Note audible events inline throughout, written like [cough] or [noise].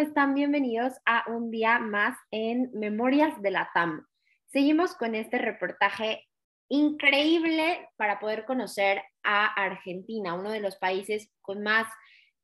¿Cómo están? Bienvenidos a un día más en Memorias de la TAM. Seguimos con este reportaje increíble para poder conocer a Argentina, uno de los países con más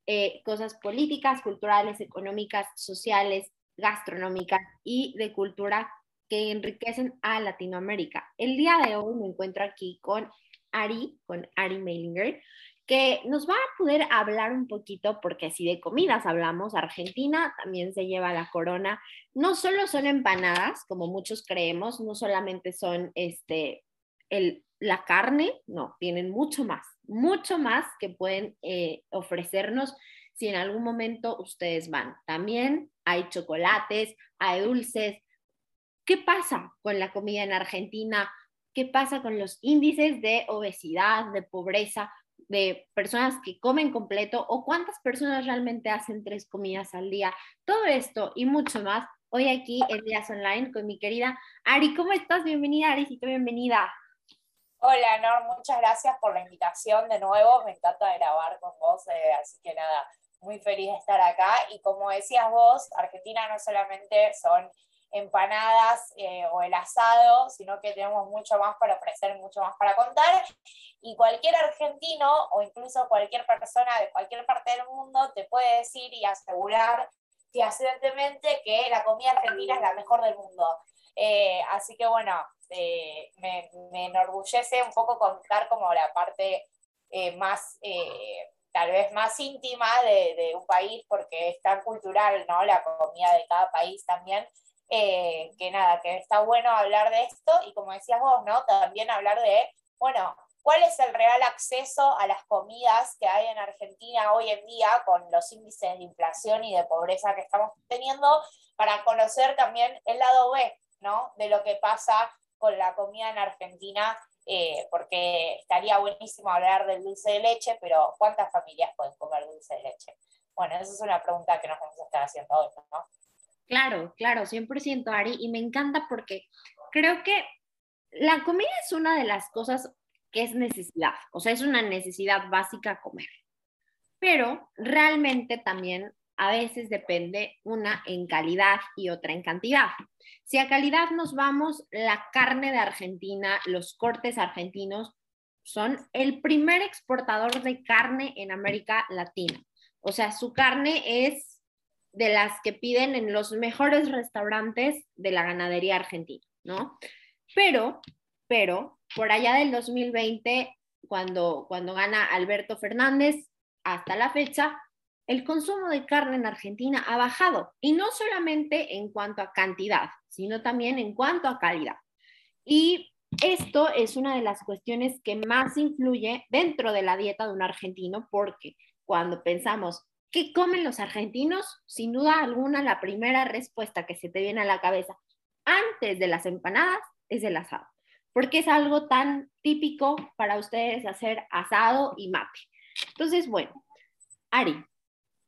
eh, cosas políticas, culturales, económicas, sociales, gastronómicas y de cultura que enriquecen a Latinoamérica. El día de hoy me encuentro aquí con Ari, con Ari Meilinger, que nos va a poder hablar un poquito, porque si de comidas hablamos, Argentina también se lleva la corona. No solo son empanadas, como muchos creemos, no solamente son este, el, la carne, no, tienen mucho más, mucho más que pueden eh, ofrecernos si en algún momento ustedes van. También hay chocolates, hay dulces. ¿Qué pasa con la comida en Argentina? ¿Qué pasa con los índices de obesidad, de pobreza? De personas que comen completo o cuántas personas realmente hacen tres comidas al día. Todo esto y mucho más hoy aquí en Días Online con mi querida Ari. ¿Cómo estás? Bienvenida, Arisito, bienvenida. Hola, Nor, muchas gracias por la invitación de nuevo. Me encanta grabar con vos, eh, así que nada, muy feliz de estar acá. Y como decías vos, Argentina no solamente son empanadas eh, o el asado, sino que tenemos mucho más para ofrecer, mucho más para contar. Y cualquier argentino o incluso cualquier persona de cualquier parte del mundo te puede decir y asegurar fehacientemente que la comida argentina es la mejor del mundo. Eh, así que bueno, eh, me, enorgullece un poco contar como la parte más tal vez más íntima de, de, un país porque es tan cultural, ¿no? La comida de cada país también. Eh, que nada, que está bueno hablar de esto y como decías vos, ¿no? También hablar de, bueno, cuál es el real acceso a las comidas que hay en Argentina hoy en día con los índices de inflación y de pobreza que estamos teniendo, para conocer también el lado B, ¿no? De lo que pasa con la comida en Argentina, eh, porque estaría buenísimo hablar del dulce de leche, pero ¿cuántas familias pueden comer dulce de leche? Bueno, esa es una pregunta que nos vamos a estar haciendo hoy, ¿no? Claro, claro, 100% Ari, y me encanta porque creo que la comida es una de las cosas que es necesidad, o sea, es una necesidad básica comer, pero realmente también a veces depende una en calidad y otra en cantidad. Si a calidad nos vamos, la carne de Argentina, los cortes argentinos son el primer exportador de carne en América Latina. O sea, su carne es de las que piden en los mejores restaurantes de la ganadería argentina, ¿no? Pero, pero, por allá del 2020, cuando, cuando gana Alberto Fernández, hasta la fecha, el consumo de carne en Argentina ha bajado, y no solamente en cuanto a cantidad, sino también en cuanto a calidad. Y esto es una de las cuestiones que más influye dentro de la dieta de un argentino, porque cuando pensamos ¿Qué comen los argentinos? Sin duda alguna, la primera respuesta que se te viene a la cabeza antes de las empanadas es el asado, porque es algo tan típico para ustedes hacer asado y mate. Entonces, bueno, Ari,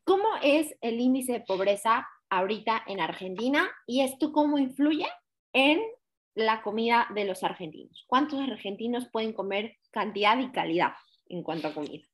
¿cómo es el índice de pobreza ahorita en Argentina y esto cómo influye en la comida de los argentinos? ¿Cuántos argentinos pueden comer cantidad y calidad en cuanto a comida?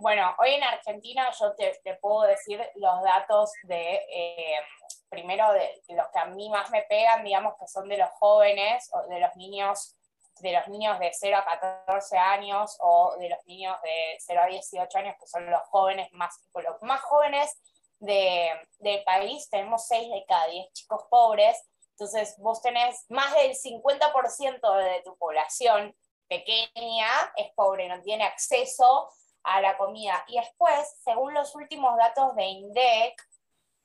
Bueno, hoy en Argentina yo te, puedo decir los datos de, eh, primero, de, los que a mí más me pegan, digamos que son de los jóvenes, o de los niños de los niños de 0 a 14 años o de los niños de 0 a 18 años, que son los jóvenes más, los más jóvenes de, del país, tenemos 6 de cada 10 chicos pobres, entonces vos tenés más del 50% de tu población pequeña es pobre, no tiene acceso a la comida. Y después, según los últimos datos de INDEC,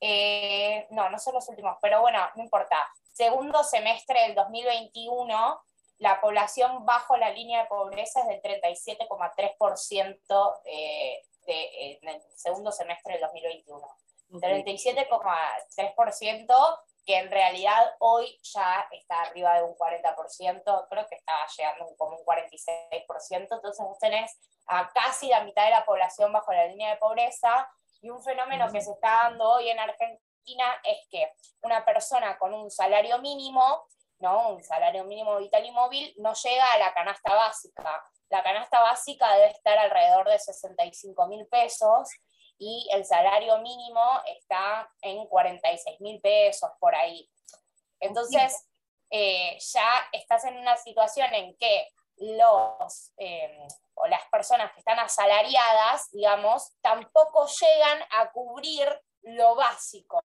eh, no, no son los últimos, pero bueno, no importa. Segundo semestre del 2021, la población bajo la línea de pobreza es del 37,3% eh, de, en el segundo semestre del 2021. 37,3% que en realidad hoy ya está arriba de un 40%, creo que estaba llegando como un 46%, entonces vos tenés a casi la mitad de la población bajo la línea de pobreza y un fenómeno que se está dando hoy en Argentina es que una persona con un salario mínimo, ¿no? un salario mínimo vital y móvil, no llega a la canasta básica. La canasta básica debe estar alrededor de 65 mil pesos y el salario mínimo está en 46 mil pesos por ahí. Entonces, eh, ya estás en una situación en que los eh, o las personas que están asalariadas, digamos, tampoco llegan a cubrir lo básico.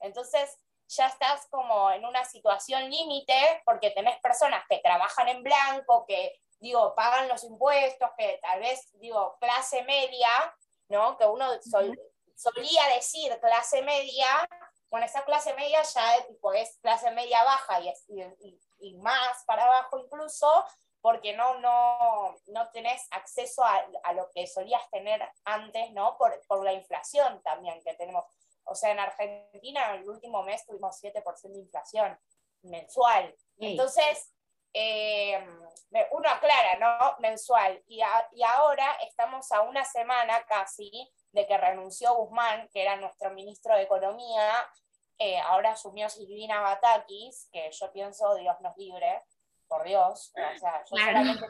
Entonces, ya estás como en una situación límite porque tenés personas que trabajan en blanco, que, digo, pagan los impuestos, que tal vez, digo, clase media, ¿no? Que uno solía decir clase media, bueno, esa clase media ya es clase media baja y, y, y más para abajo incluso, porque no, no, no tenés acceso a, a, lo que solías tener antes, ¿no? Por, por la inflación también que tenemos. O sea, en Argentina en el último mes tuvimos 7% de inflación mensual. Entonces, eh, uno aclara, ¿no? Mensual. Y, y, ahora estamos a una semana casi de que renunció Guzmán, que era nuestro ministro de Economía. Eh, ahora asumió Silvina Batakis, que yo pienso, Dios nos libre, por Dios. O sea, yo solamente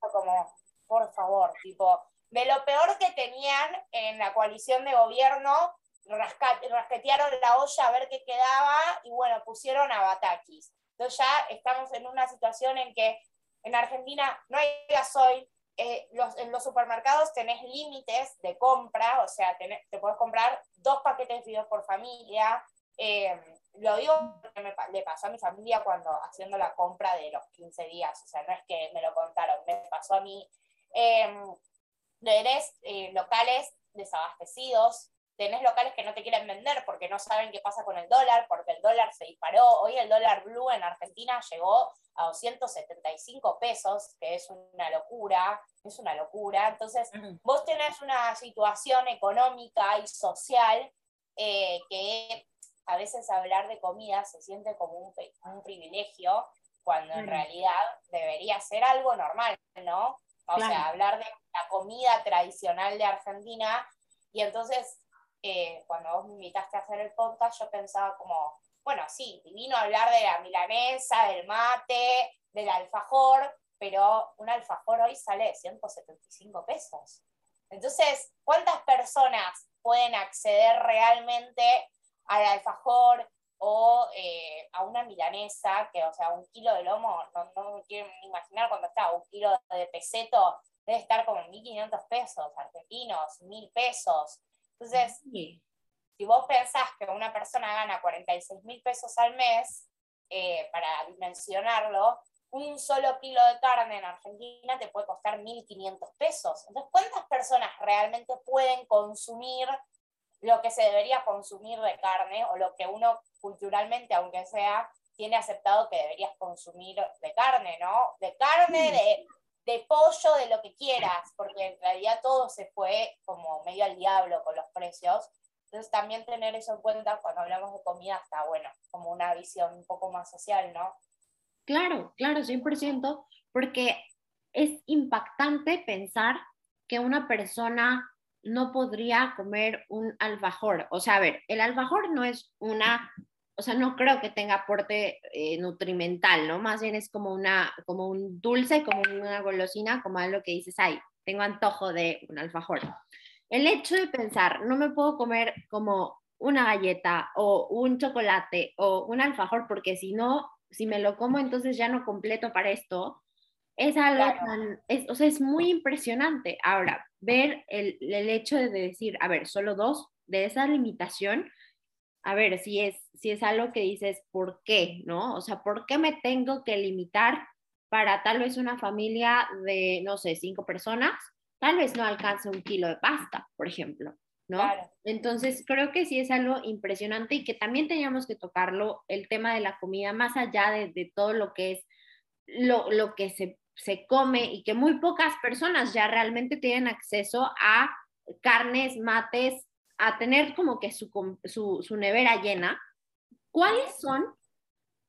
como, por favor, tipo, de lo peor que tenían en la coalición de gobierno, rasquetearon la olla a ver qué quedaba y bueno, pusieron a Batakis. Entonces ya estamos en una situación en que en Argentina no hay gasoil, eh, los, en los supermercados tenés límites de compra, o sea, te puedes comprar dos paquetes de fideos por familia. Eh, lo digo porque me, le pasó a mi familia cuando haciendo la compra de los 15 días, o sea, no es que me lo contaron, me pasó a mí. Eh, tenés locales desabastecidos, tenés locales que no te quieren vender porque no saben qué pasa con el dólar, porque el dólar se disparó. Hoy el dólar blue en Argentina llegó a 275 pesos, que es una locura, es una locura. Entonces, vos tenés una situación económica y social eh, que a veces hablar de comida se siente como un, un privilegio, cuando en realidad debería ser algo normal, ¿no? O sea, hablar de la comida tradicional de Argentina y entonces eh, cuando vos me invitaste a hacer el podcast, yo pensaba como, bueno, sí, vino a hablar de la milanesa, del mate, del alfajor, pero un alfajor hoy sale de 175 pesos. Entonces, ¿cuántas personas pueden acceder realmente al alfajor o eh, a una milanesa, que, o sea, un kilo de lomo, no, no me quiero imaginar cuando está, un kilo de peseto debe estar como 1.500 pesos argentinos, 1.000 pesos. Entonces, si vos pensás que una persona gana 46 mil pesos al mes, eh, para dimensionarlo, un solo kilo de carne en Argentina te puede costar 1.500 pesos. Entonces, ¿cuántas personas realmente pueden consumir lo que se debería consumir de carne o lo que uno culturalmente, aunque sea, tiene aceptado que deberías consumir de carne, ¿no? De carne, de de pollo, de lo que quieras, porque en realidad todo se fue como medio al diablo con los precios. Entonces también tener eso en cuenta cuando hablamos de comida está bueno, como una visión un poco más social, ¿no? Claro, claro, 100%, porque es impactante pensar que una persona no podría comer un alfajor. O sea, a ver, el alfajor no es una o sea, no creo que tenga aporte eh, nutrimental, ¿no? Más bien es como, una, como un dulce, como una golosina, como algo que dices, ay, tengo antojo de un alfajor. El hecho de pensar, no me puedo comer como una galleta o un chocolate o un alfajor, porque si no, si me lo como, entonces ya no completo para esto, es algo es, o sea, es muy impresionante. Ahora, ver el, el hecho de decir, a ver, solo dos de esa limitación, a ver, si es, si es algo que dices, ¿por qué? ¿No? O sea, ¿por qué me tengo que limitar para tal vez una familia de, no sé, cinco personas? Tal vez no alcance un kilo de pasta, por ejemplo, ¿no? Entonces, creo que sí es algo impresionante y que también teníamos que tocarlo, el tema de la comida, más allá de, de todo lo que es lo, lo que se, se come y que muy pocas personas ya realmente tienen acceso a carnes, mates, a tener como que su, su, nevera llena, ¿cuáles son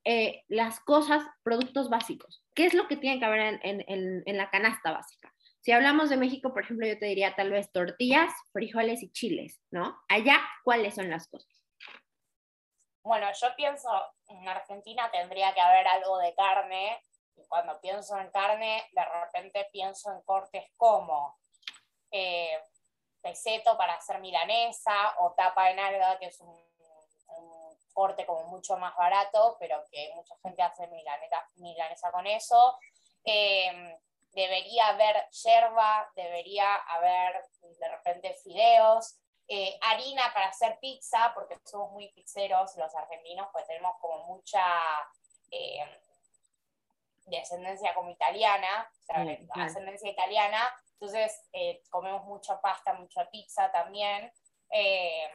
eh, las cosas, productos básicos? ¿Qué es lo que tiene que haber en, en, en, la canasta básica? Si hablamos de México, por ejemplo, yo te diría tal vez tortillas, frijoles y chiles, ¿no? Allá, ¿cuáles son las cosas? Bueno, yo pienso, en Argentina tendría que haber algo de carne, y cuando pienso en carne, de repente pienso en cortes como eh, peseto para hacer milanesa, o tapa en alga, que es un, corte como mucho más barato, pero que mucha gente hace milanesa, milanesa con eso. Em, debería haber yerba, debería haber de repente fideos, eh, harina para hacer pizza, porque somos muy pizzeros los argentinos, pues tenemos como mucha em, descendencia como italiana, o sea, ascendencia italiana, entonces eh, comemos mucha pasta, mucha pizza también. Eh,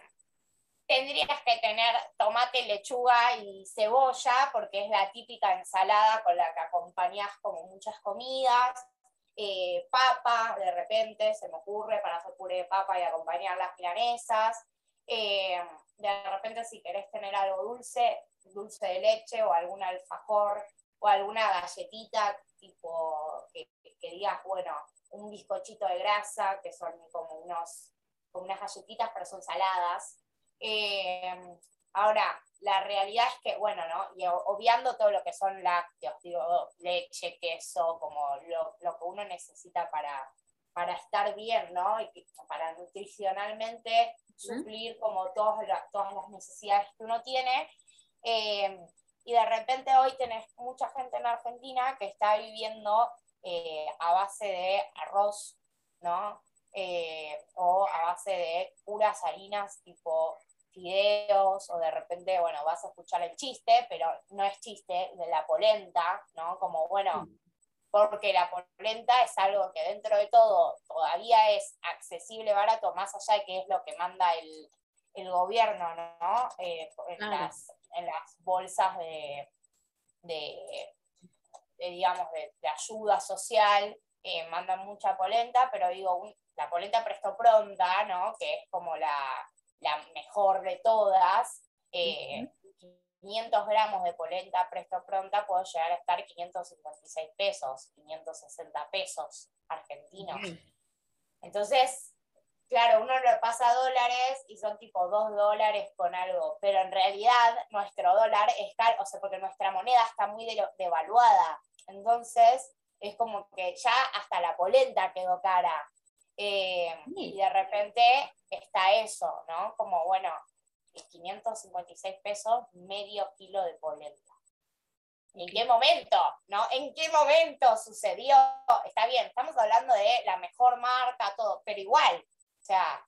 tendrías que tener tomate, lechuga y cebolla, porque es la típica ensalada con la que acompañas como muchas comidas. Eh, papa, de repente, se me ocurre para hacer puré de papa y acompañar las milanesas. de repente, si querés tener algo dulce, dulce de leche o algún alfajor o alguna galletita, tipo que digas, bueno, un bizcochito de grasa, que son como, unos, como unas galletitas, pero son saladas. Eh, ahora, la realidad es que, bueno, ¿no? Y obviando todo lo que son lácteos, digo, leche, queso, como lo, lo que uno necesita para, para estar bien, ¿no? Y para nutricionalmente suplir como todas, todas las necesidades que uno tiene. Eh, y de repente hoy tenés mucha gente en Argentina que está viviendo eh, a base de arroz, ¿no? Eh, o a base de puras harinas tipo fideos, o de repente, bueno, vas a escuchar el chiste, pero no es chiste de la polenta, ¿no? Como, bueno, porque la polenta es algo que dentro de todo todavía es accesible, barato, más allá de que es lo que manda el, gobierno, ¿no? Eh, en, las, en, las, bolsas de, de digamos, de, ayuda social, eh, mandan mucha polenta, pero digo, la polenta presto pronta, ¿no? Que es como la, mejor de todas. 500 eh, gramos de polenta presto pronta puede llegar a estar 556 pesos, 560 pesos argentinos. Entonces, claro, uno le pasa dólares y son tipo 2 dólares con algo, pero en realidad nuestro dólar es caro, o sea, porque nuestra moneda está muy devaluada. Entonces, es como que ya hasta la polenta quedó cara. Eh, y de repente está eso, ¿no? Como, bueno, 556 pesos, medio kilo de polenta. ¿En qué momento? ¿No? ¿En qué momento sucedió? Está bien, estamos hablando de la mejor marca, todo, pero igual, sea,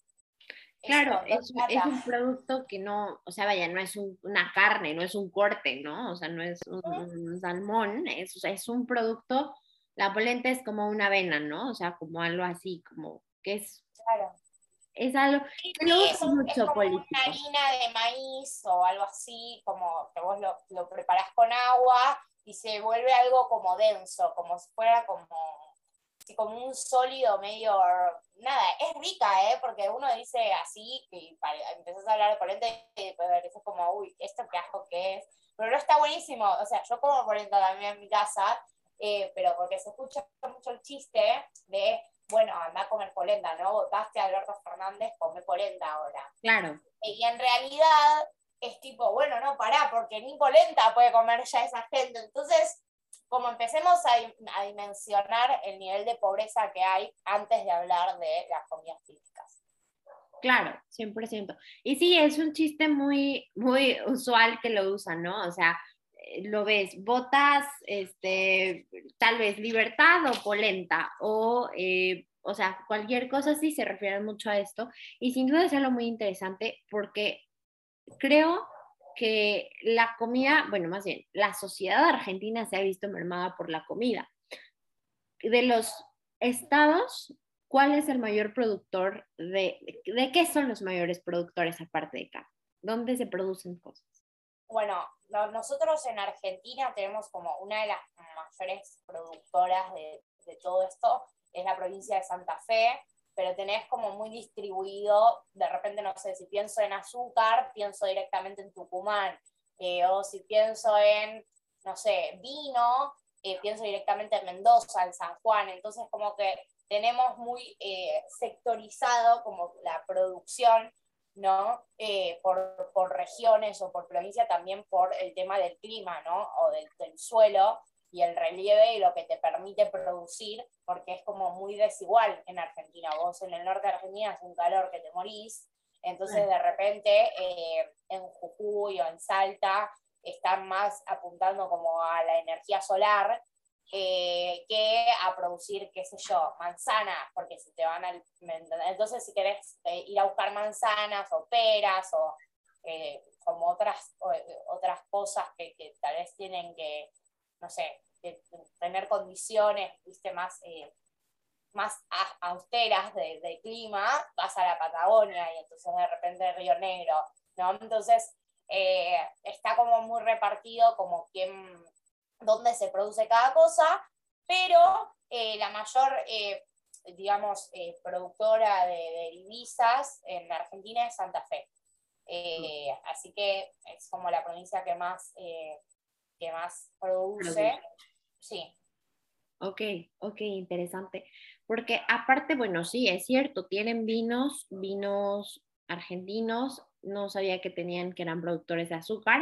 Claro, es, es, un producto que no, o sea, vaya, no es una carne, no es un corte, ¿no? O sea, no es un, salmón, es, es un producto, la polenta es como una avena, ¿no? O sea, como algo así, como que es... Claro. Es algo que no es, mucho como una harina de maíz o algo así, como que vos lo, lo preparás con agua y se vuelve algo como denso, como si fuera como como un sólido medio, nada, es rica, ¿eh? Porque uno dice así, y empezás a hablar de polenta y después es como, uy, esto qué asco que es, pero no está buenísimo, o sea, yo como polenta también en mi casa, eh, pero porque se escucha mucho el chiste de, bueno, anda a comer polenta, ¿no? Votaste a Alberto Fernández, come polenta ahora. Claro. Y en realidad es tipo, bueno, no, pará, porque ni polenta puede comer ya esa gente, entonces como empecemos a, dimensionar el nivel de pobreza que hay antes de hablar de las comidas típicas. Claro, 100%. Y sí, es un chiste muy, muy usual que lo usan, ¿no? O sea, eh, lo ves, botas, este, tal vez libertad o polenta, o, eh, o sea, cualquier cosa así se refiere mucho a esto. Y sin duda es algo muy interesante porque creo que la comida, bueno, más bien, la sociedad argentina se ha visto mermada por la comida. De los estados, ¿cuál es el mayor productor de, de qué son los mayores productores aparte de acá? ¿Dónde se producen cosas? Bueno, nosotros en Argentina tenemos como una de las mayores productoras de, de todo esto, es la provincia de Santa Fe, pero tenés como muy distribuido, de repente, no sé, si pienso en azúcar, pienso directamente en Tucumán, eh, o si pienso en, no sé, vino, eh, pienso directamente en Mendoza, en San Juan, entonces como que tenemos muy eh, sectorizado como la producción, ¿no? Por, por, regiones o por provincia, también por el tema del clima, ¿no? O del, del suelo. Y el relieve y lo que te permite producir, porque es como muy desigual en Argentina. Vos en el norte de Argentina es un calor que te morís, entonces de repente eh, en Jujuy o en Salta están más apuntando como a la energía solar eh, que a producir, qué sé yo, manzanas, porque si te van al... Entonces si querés eh, ir a buscar manzanas o peras o como otras, otras cosas que, que tal vez tienen que no sé, tener condiciones, viste, más, eh, más austeras de, clima, vas a la Patagonia y entonces de repente Río Negro, ¿no? Entonces eh, está como muy repartido como quién, dónde se produce cada cosa, pero eh, la mayor, digamos, productora de, divisas en Argentina es Santa Fe. así que es como la provincia que más que más produce. Sí. Ok, ok, interesante. Porque aparte, bueno, sí, es cierto, tienen vinos, vinos argentinos, no sabía que tenían, que eran productores de azúcar.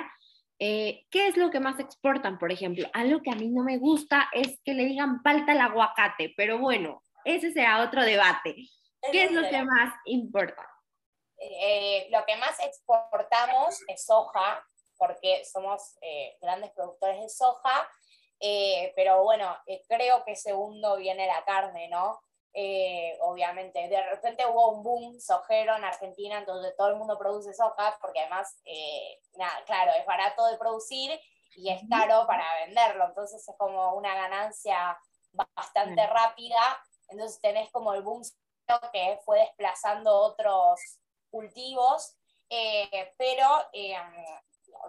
Eh, ¿Qué es lo que más exportan, por ejemplo? Algo que a mí no me gusta es que le digan falta el aguacate, pero bueno, ese será otro debate. ¿Qué es lo que más importa? Eh, lo que más exportamos es soja, porque somos eh, grandes productores de soja, eh, pero bueno, eh, creo que segundo viene la carne, ¿no? obviamente, de repente hubo un boom sojero en Argentina, donde todo el mundo produce soja, porque además, nada, claro, es barato de producir y es caro para venderlo, entonces es como una ganancia bastante rápida, entonces tenés como el boom que fue desplazando otros cultivos, pero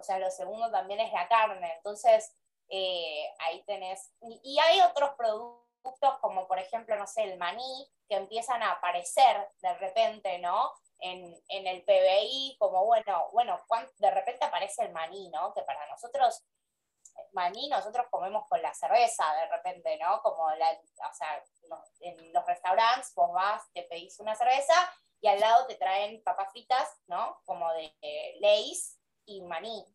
o sea, lo segundo también es la carne, entonces eh, ahí tenés, y, hay otros productos como por ejemplo, no sé, el maní, que empiezan a aparecer de repente, ¿no? En, el PBI, como bueno, bueno, de repente aparece el maní, ¿no? Que para nosotros, maní nosotros comemos con la cerveza de repente, ¿no? Como la, o sea, en los restaurantes vos vas, te pedís una cerveza y al lado te traen papas fritas, ¿no? Como de eh, y maní.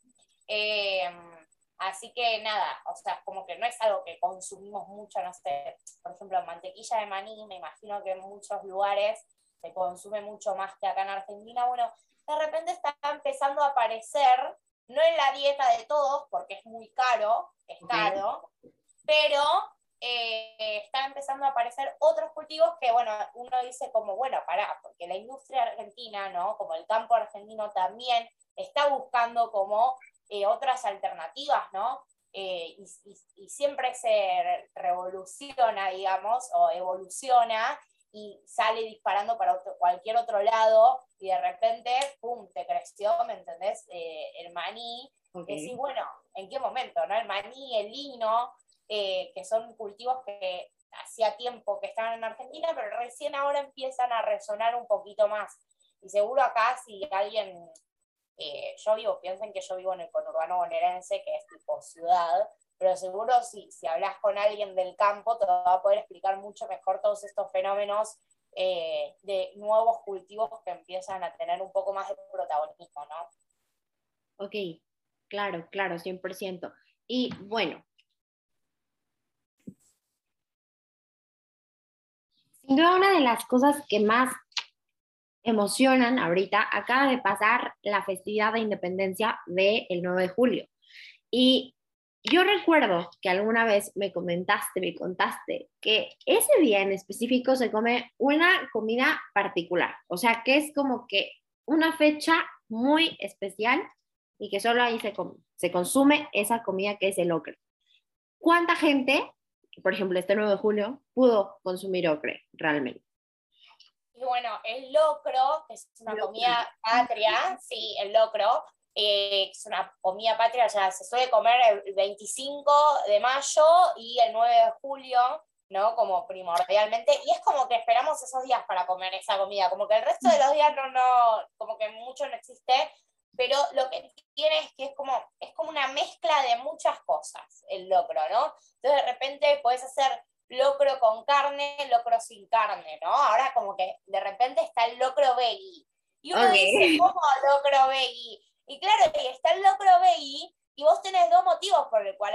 Em, así que nada, o sea, como que no es algo que consumimos mucho, no sé, por ejemplo, mantequilla de maní, me imagino que en muchos lugares se consume mucho más que acá en Argentina. Bueno, de repente está empezando a aparecer, no en la dieta de todos, porque es muy caro, es caro, pero eh, está empezando a aparecer otros cultivos que, bueno, uno dice como, bueno, pará, porque la industria argentina, ¿no? Como el campo argentino también está buscando como eh, otras alternativas, ¿no? Eh, y, siempre se revoluciona, digamos, o evoluciona y sale disparando para cualquier otro lado y de repente, ¡pum!, te creció, ¿me entendés? Eh, el maní. Okay. Decís, bueno, ¿en qué momento? ¿no? El maní, el lino, que son cultivos que hacía tiempo que estaban en Argentina, pero recién ahora empiezan a resonar un poquito más. Y seguro acá si alguien eh, yo vivo, piensen que yo vivo en el conurbano bonaerense, que es tipo ciudad, pero seguro si, si hablas con alguien del campo te va a poder explicar mucho mejor todos estos fenómenos eh, de nuevos cultivos que empiezan a tener un poco más de protagonismo, ¿no? Ok, claro, claro, 100%. Y bueno, sin una de las cosas que más emocionan ahorita. Acaba de pasar la festividad de independencia del 9 de julio. Y yo recuerdo que alguna vez me comentaste, me contaste que ese día en específico se come una comida particular. O sea, que es como que una fecha muy especial y que solo ahí se, se consume esa comida que es el ocre. ¿Cuánta gente, por ejemplo, este 9 de julio, pudo consumir ocre realmente? Y bueno, el locro, que es una comida patria, sí, el locro, eh, es una comida patria, ya se suele comer el 25 de mayo y el 9 de julio, ¿no? Como primordialmente, y es como que esperamos esos días para comer esa comida, como que el resto de los días no, no, como que mucho no existe, pero lo que tiene es que es como, es como una mezcla de muchas cosas, el locro, ¿no? Entonces de repente puedes hacer locro con carne, locro sin carne, ¿no? Ahora como que de repente está el locro veggie. Y uno dice, ¿cómo locro veggie? Y claro, está el locro veggie, Y vos tenés dos motivos por, el cual,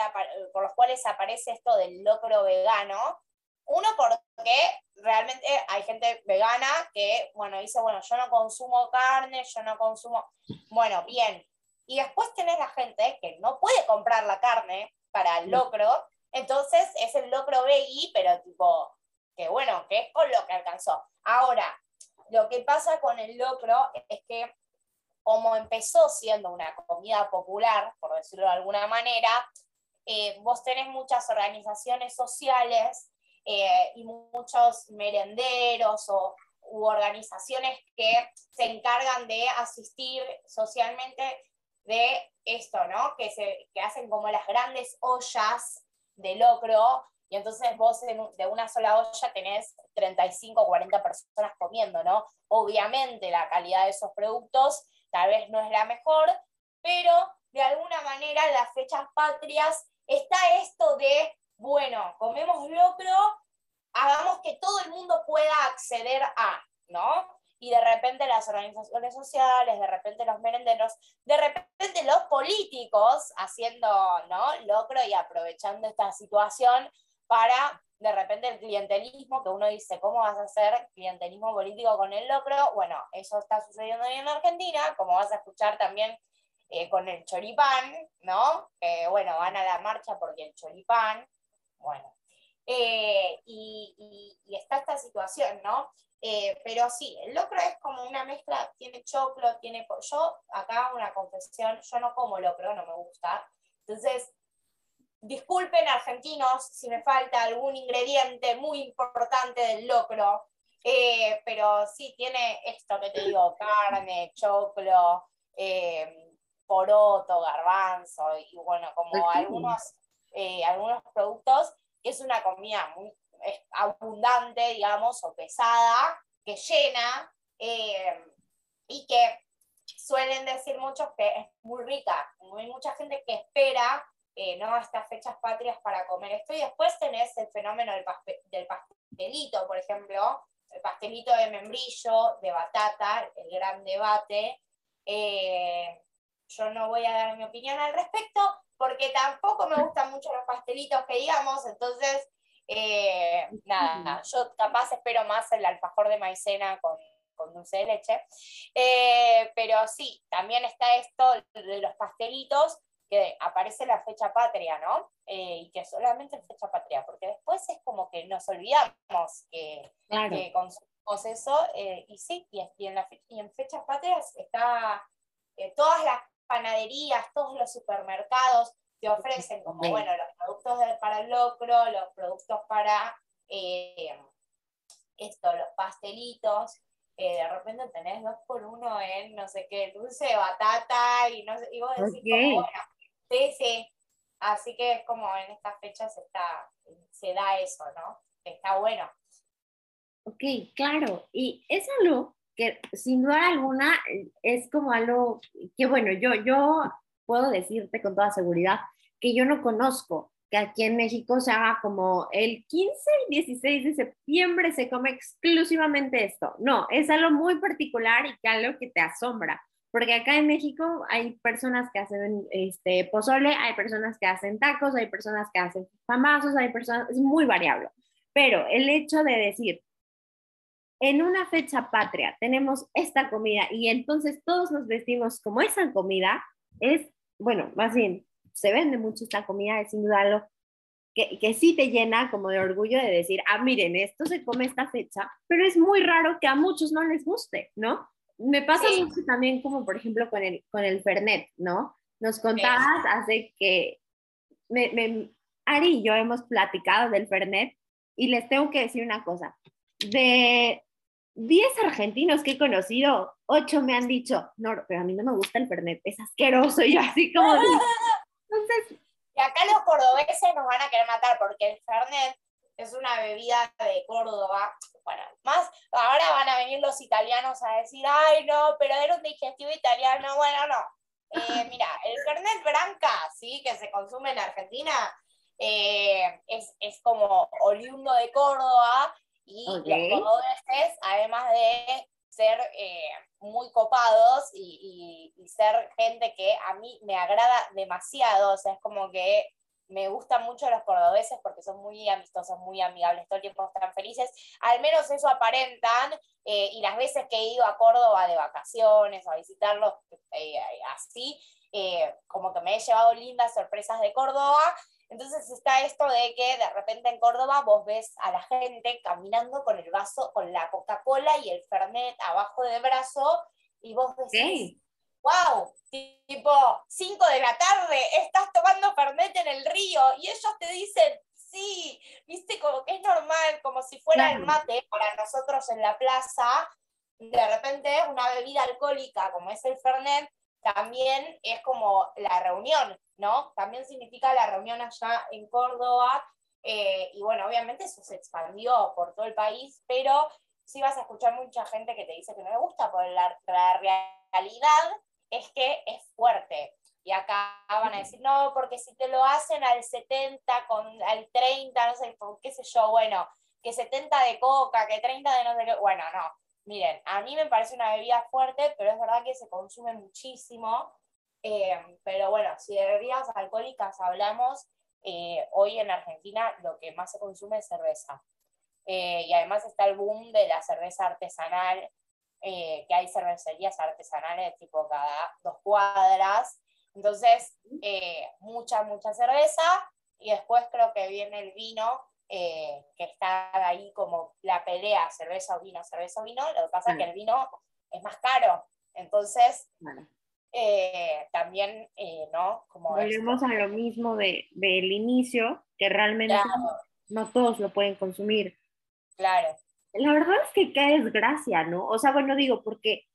por los cuales aparece esto del locro vegano. Uno, porque realmente hay gente vegana que, bueno, dice, bueno, yo no consumo carne, yo no consumo... Bueno, bien. Y después tenés la gente que no puede comprar la carne para el locro, entonces es el locro veggie, pero tipo, que bueno, que es con lo que alcanzó. Ahora, lo que pasa con el locro es que como empezó siendo una comida popular, por decirlo de alguna manera, eh, vos tenés muchas organizaciones sociales eh, y muchos merenderos o, u organizaciones que se encargan de asistir socialmente de esto, ¿no? Que, se, que hacen como las grandes ollas de locro y entonces vos de una sola olla tenés 35 o 40 personas comiendo, ¿no? Obviamente la calidad de esos productos tal vez no es la mejor, pero de alguna manera en las fechas patrias está esto de, bueno, comemos locro, hagamos que todo el mundo pueda acceder a, ¿no? Y de repente las organizaciones sociales, de repente los merenderos, de repente los políticos haciendo, ¿no? Locro y aprovechando esta situación para de repente el clientelismo, que uno dice, ¿cómo vas a hacer clientelismo político con el locro? Bueno, eso está sucediendo hoy en Argentina, como vas a escuchar también eh, con el choripán, ¿no? Bueno, van a la marcha porque el choripán, bueno. Eh, y, está esta situación, ¿no? Eh, pero sí, el locro es como una mezcla, tiene choclo, tiene... Yo, acá una confesión, yo no como locro, no me gusta. Entonces, Disculpen argentinos si me falta algún ingrediente muy importante del locro, eh, pero sí tiene esto que te digo, carne, choclo, eh, poroto, garbanzo y bueno, como algunos, algunos productos. Es una comida muy abundante, digamos, o pesada, que llena y que suelen decir muchos que es muy rica. Hay mucha gente que espera eh, ¿no? estas fechas patrias para comer esto. Y después tenés el fenómeno del, del pastelito, por ejemplo, el pastelito de membrillo, de batata, el gran debate. Eh, yo no voy a dar mi opinión al respecto porque tampoco me gustan mucho los pastelitos que digamos, entonces, eh, nada, yo capaz espero más el alfajor de maicena con, con dulce de leche. pero sí, también está esto de los pastelitos, que aparece la fecha patria, ¿no? Eh, y que solamente es fecha patria, porque después es como que nos olvidamos que, consumimos eso, eh, y sí, y, en y, en fechas patrias está eh, todas las panaderías, todos los supermercados te ofrecen como, bueno, los productos para el locro, los productos para esto, los pastelitos, de repente tenés dos por uno en no sé qué, dulce de batata y no sé, y vos decís como, bueno, Sí, sí. Así que es como en estas fechas está, se da eso, ¿no? Está bueno. Ok, claro. Y es algo que sin duda alguna es como algo que, bueno, yo, yo puedo decirte con toda seguridad que yo no conozco que aquí en México se haga como el 15 y 16 de septiembre se come exclusivamente esto. No, es algo muy particular y algo que te asombra porque acá en México hay personas que hacen este, pozole, hay personas que hacen tacos, hay personas que hacen famazos, hay personas, es muy variable. Pero el hecho de decir, en una fecha patria tenemos esta comida y entonces todos nos vestimos como esa comida, es, bueno, más bien, se vende mucho esta comida, es sin duda lo que, que sí te llena como de orgullo de decir, ah, miren, esto se come esta fecha, pero es muy raro que a muchos no les guste, ¿no? Me pasa mucho también como por ejemplo con el, con el Fernet, ¿no? Nos contabas hace que me, Ari y yo hemos platicado del Fernet y les tengo que decir una cosa. De 10 argentinos que he conocido, 8 me han dicho, no, pero a mí no me gusta el Fernet, es asqueroso. Y yo así como... Entonces... Y acá los cordobeses nos van a querer matar porque el Fernet es una bebida de Córdoba. Bueno, más ahora van a venir los italianos a decir, ay, no, pero era un digestivo italiano. Bueno, no. Eh, mira, el Fernet Branca, ¿sí? que se consume en Argentina, eh, es, es, como oriundo de Córdoba y los cordobeses, además de ser eh, muy copados y, ser gente que a mí me agrada demasiado, o sea, es como que me gustan mucho los cordobeses porque son muy amistosos, muy amigables, todo el tiempo están felices, al menos eso aparentan, eh, y las veces que he ido a Córdoba de vacaciones, a visitarlos eh, así, como que me he llevado lindas sorpresas de Córdoba, entonces está esto de que de repente en Córdoba vos ves a la gente caminando con el vaso, con la Coca-Cola y el Fernet abajo del brazo y vos decís, wow, tipo 5 de la tarde, estás tomando Fernet en el río y ellos te dicen, sí, viste, como que es normal, como si fuera el mate para nosotros en la plaza, de repente una bebida alcohólica como es el Fernet, también es como la reunión, ¿no? También significa la reunión allá en Córdoba, eh, y bueno, obviamente eso se expandió por todo el país, pero sí vas a escuchar mucha gente que te dice que no le gusta, porque la, realidad es que es fuerte. Y acá van a decir, no, porque si te lo hacen al 70, con, al 30, no sé, qué sé yo, bueno, que 70 de coca, que 30 de no sé qué, bueno, no. Miren, a mí me parece una bebida fuerte, pero es verdad que se consume muchísimo. Eh, pero bueno, si de bebidas alcohólicas hablamos, eh, hoy en Argentina lo que más se consume es cerveza. Eh, y además está el boom de la cerveza artesanal, que hay cervecerías artesanales tipo cada dos cuadras. Entonces, mucha, mucha cerveza. Y después creo que viene el vino, que está ahí como la pelea cerveza o vino, cerveza o vino. Lo que pasa es que el vino es más caro. Entonces, eh, también, eh, ¿no? Como Volvemos a lo mismo de, del inicio, que realmente no todos lo pueden consumir. Claro. La verdad es que qué desgracia, ¿no? O sea, bueno, digo, porque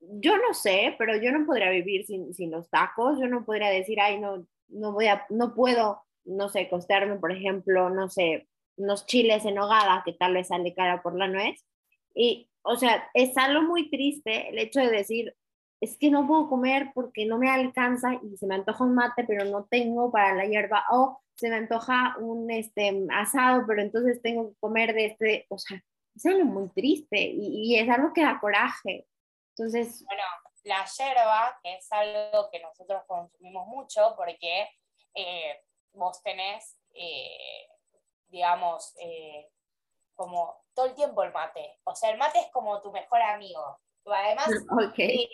yo no sé, pero yo no podría vivir sin, sin los tacos, yo no podría decir, ay, no, no voy a, no puedo, no sé, costearme, por ejemplo, no sé, unos chiles en hogada, que tal vez sale cara por la nuez. Y, o sea, es algo muy triste el hecho de decir, es que no puedo comer porque no me alcanza y se me antoja un mate, pero no tengo para la hierba, o se me antoja un este, asado, pero entonces tengo que comer de este, o sea, es algo muy triste y, es algo que da coraje. Entonces... Bueno, la hierba, que es algo que nosotros consumimos mucho porque eh, vos tenés, eh, digamos, eh, como todo el tiempo el mate. O sea, el mate es como tu mejor amigo. Además, [laughs] okay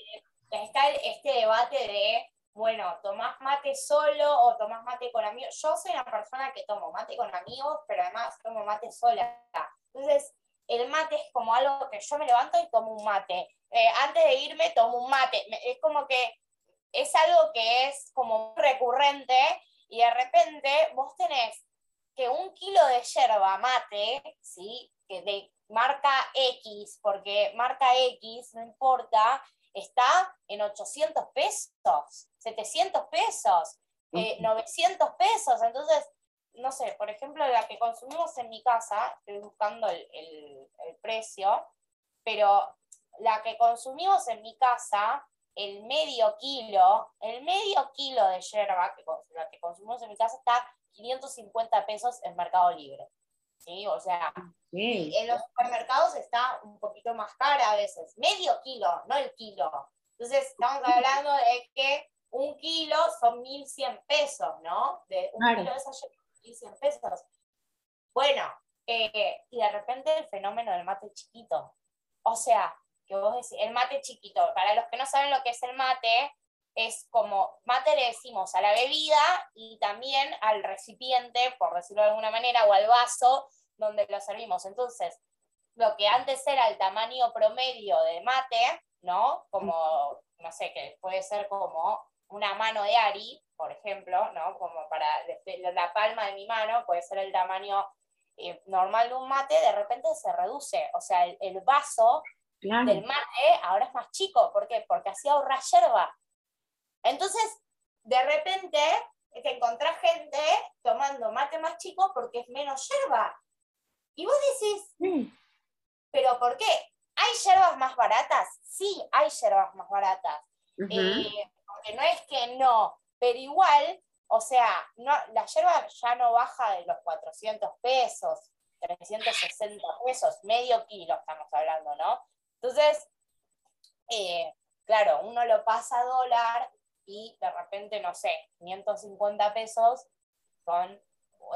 está este debate de, bueno, tomás mate solo o tomás mate con amigos. Yo soy una persona que tomo mate con amigos, pero además tomo mate sola. Entonces, el mate es como algo que yo me levanto y tomo un mate. Eh, antes de irme tomo un mate. Es como que es algo que es como recurrente y de repente vos tenés que un kilo de yerba mate, ¿sí? que de marca X, porque marca X, no importa, está en 800 pesos, 700 pesos, 900 eh, pesos. Entonces, no sé, por ejemplo, la que consumimos en mi casa, estoy buscando el, precio, pero la que consumimos en mi casa, el medio kilo, el medio kilo de yerba, que, la que consumimos en mi casa, está 550 pesos en Mercado Libre. ¿sí? O sea, en los supermercados está un poquito más cara a veces, medio kilo, no el kilo. Entonces, estamos hablando de que un kilo son 1.100 pesos, ¿no? De un kilo de esos 1.100 pesos. Bueno, eh, y de repente el fenómeno del mate chiquito. O sea, que vos decís, el mate chiquito, para los que no saben lo que es el mate, es como mate le decimos a la bebida y también al recipiente, por decirlo de alguna manera, o al vaso donde lo servimos. Entonces, lo que antes era el tamaño promedio de mate, ¿no? Como, no sé, que puede ser como una mano de Ari, por ejemplo, ¿no? Como para la palma de mi mano, puede ser el tamaño eh, normal de un mate, de repente se reduce. O sea, el, vaso del mate ahora es más chico. ¿Por qué? Porque así ahorra yerba. Entonces, de repente, te encontrás gente tomando mate más chico porque es menos yerba. Y vos decís, ¿pero por qué? ¿Hay yerbas más baratas? Sí, hay yerbas más baratas. Eh, porque no es que no, pero igual, o sea, no, la yerba ya no baja de los 400 pesos, 360 pesos, medio kilo estamos hablando, ¿no? Entonces, eh, claro, uno lo pasa a dólar y de repente, no sé, 550 pesos son,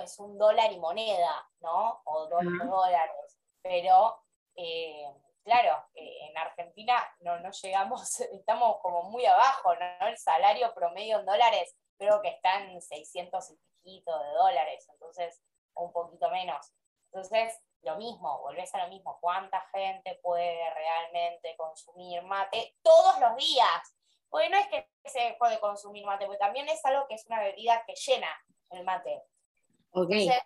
es un dólar y moneda, ¿no? O dos dólares. Pero, eh, claro, eh, en Argentina no, no llegamos, [laughs] estamos como muy abajo, ¿no? El salario promedio en dólares creo que está en 600 y piquito de dólares, entonces, un poquito menos. Entonces, lo mismo, volvés a lo mismo, ¿cuánta gente puede realmente consumir mate todos los días? Porque no es que se puede consumir mate, porque también es algo que es una bebida que llena el mate. Entonces,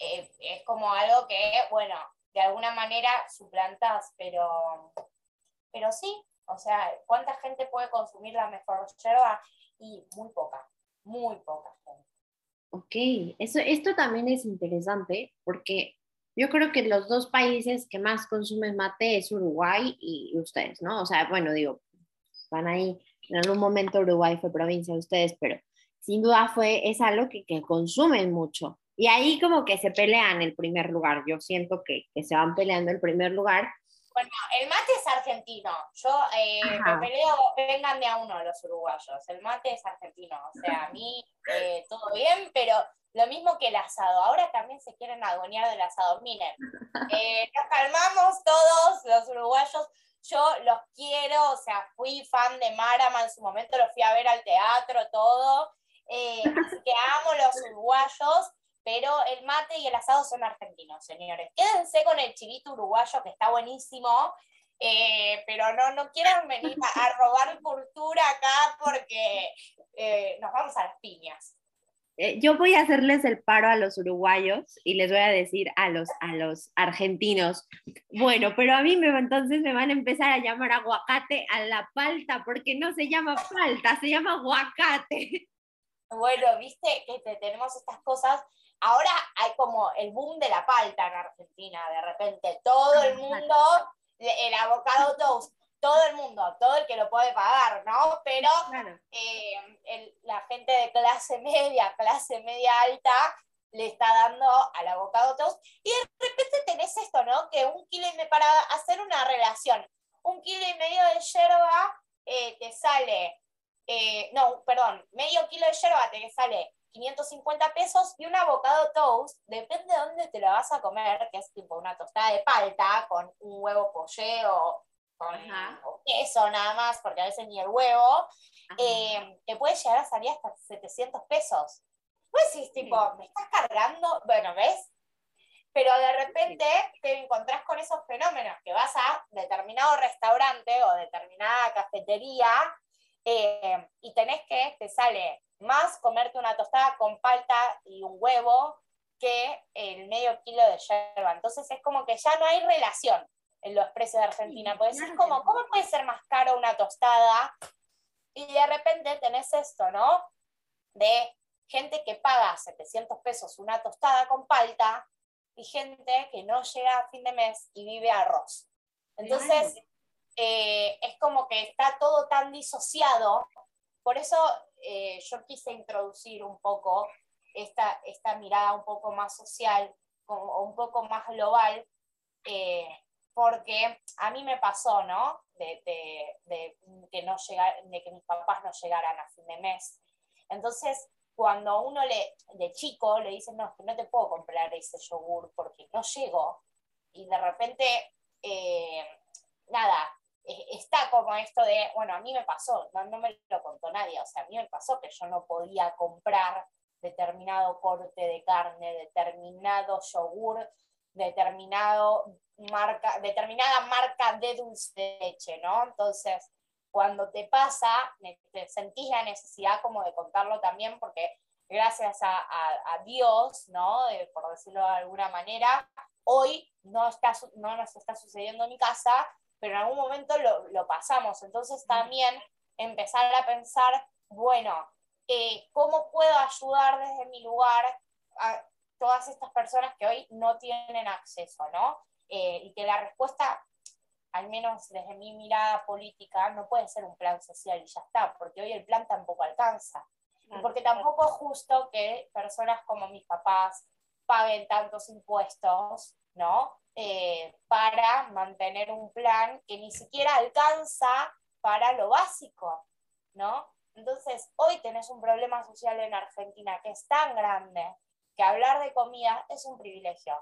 eh, es como algo que, bueno, de alguna manera suplantas, pero, pero sí, o sea, ¿cuánta gente puede consumir la mejor yerba? Y muy poca, muy poca gente. Ok, Eso, esto también es interesante porque yo creo que los dos países que más consumen mate es Uruguay y ustedes, ¿no? O sea, bueno, digo, van ahí, en algún momento Uruguay fue provincia de ustedes, pero sin duda fue, es algo que, que consumen mucho. Y ahí como que se pelean el primer lugar. Yo siento que, que se van peleando el primer lugar. Bueno, el mate es argentino. Yo eh, me peleo, vengan de a uno los uruguayos. El mate es argentino. O sea, a mí eh, todo bien, pero lo mismo que el asado. Ahora también se quieren adueñar del asado. Miren, eh, nos calmamos todos los uruguayos. Yo los quiero, o sea, fui fan de Marama en su momento, lo fui a ver al teatro, todo. [laughs] así que amo los uruguayos pero el mate y el asado son argentinos, señores. Quédense con el chivito uruguayo, que está buenísimo, eh, pero no, no quieran venir a, robar cultura acá porque eh, nos vamos a las piñas. Eh, yo voy a hacerles el paro a los uruguayos y les voy a decir a los, a los argentinos, bueno, pero a mí me, entonces me van a empezar a llamar aguacate a la palta, porque no se llama palta, se llama aguacate. [laughs] Bueno, viste que tenemos estas cosas ahora hay como el boom de la palta en Argentina, de repente, todo el mundo, el avocado toast, todo el mundo, todo el que lo puede pagar, ¿no? Pero eh, la gente de clase media, clase media alta, le está dando al avocado toast. Y de repente tenés esto, ¿no? Que un kilo y medio, para hacer una relación, un kilo y medio de yerba eh, te sale, eh, no, perdón, medio kilo de yerba te sale 550 pesos y un avocado toast, depende de dónde te lo vas a comer, que es tipo una tostada de palta con un huevo o con queso nada más, porque a veces ni el huevo, eh, te puede llegar a salir hasta 700 pesos. Pues sí, tipo, me estás cargando, bueno, ¿ves? Pero de repente te encontrás con esos fenómenos que vas a determinado restaurante o determinada cafetería eh, y tenés que, te sale más comerte una tostada con palta y un huevo que el medio kilo de yerba. Entonces es como que ya no hay relación en los precios de Argentina. Pues es como, ¿cómo puede ser más caro una tostada? Y de repente tenés esto, ¿no? De gente que paga 700 pesos una tostada con palta y gente que no llega a fin de mes y vive arroz. Entonces, eh, es como que está todo tan disociado. Por eso eh, yo quise introducir un poco esta, esta mirada un poco más social o un poco más global, eh, porque a mí me pasó, ¿no? De, que no de que mis papás no llegaran a fin de mes. Entonces, cuando uno le, de chico le dicen, no, no te puedo comprar ese yogur porque no llego, y de repente, eh, nada, está como esto de, bueno, a mí me pasó, no, me lo contó nadie, o sea, a mí me pasó que yo no podía comprar determinado corte de carne, determinado yogur, determinado marca, determinada marca de dulce de leche, ¿no? Entonces, cuando te pasa, te sentís la necesidad como de contarlo también, porque gracias a, Dios, ¿no? por decirlo de alguna manera, hoy no, está, no nos está sucediendo en mi casa, pero en algún momento lo, pasamos. Entonces también empezar a pensar, bueno, eh, ¿cómo puedo ayudar desde mi lugar a todas estas personas que hoy no tienen acceso, ¿no? Eh, y que la respuesta, al menos desde mi mirada política, no puede ser un plan social y ya está, porque hoy el plan tampoco alcanza. Y porque tampoco es justo que personas como mis papás paguen tantos impuestos, ¿no? Eh, para mantener un plan que ni siquiera alcanza para lo básico, ¿no? Entonces, hoy tenés un problema social en Argentina que es tan grande que hablar de comida es un privilegio.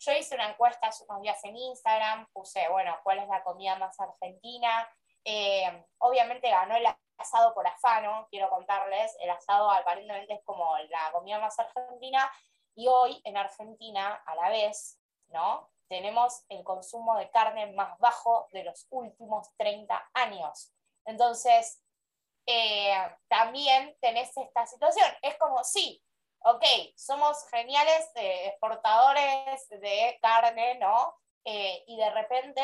Yo hice una encuesta hace unos días en Instagram, puse, bueno, ¿cuál es la comida más argentina? Eh, obviamente ganó el asado por afano, quiero contarles, el asado aparentemente es como la comida más argentina y hoy en Argentina a la vez, ¿no? Tenemos el consumo de carne más bajo de los últimos 30 años. Entonces, eh, también tenés esta situación. Es como, sí, ok, somos geniales exportadores de carne, ¿no? Eh, y de repente,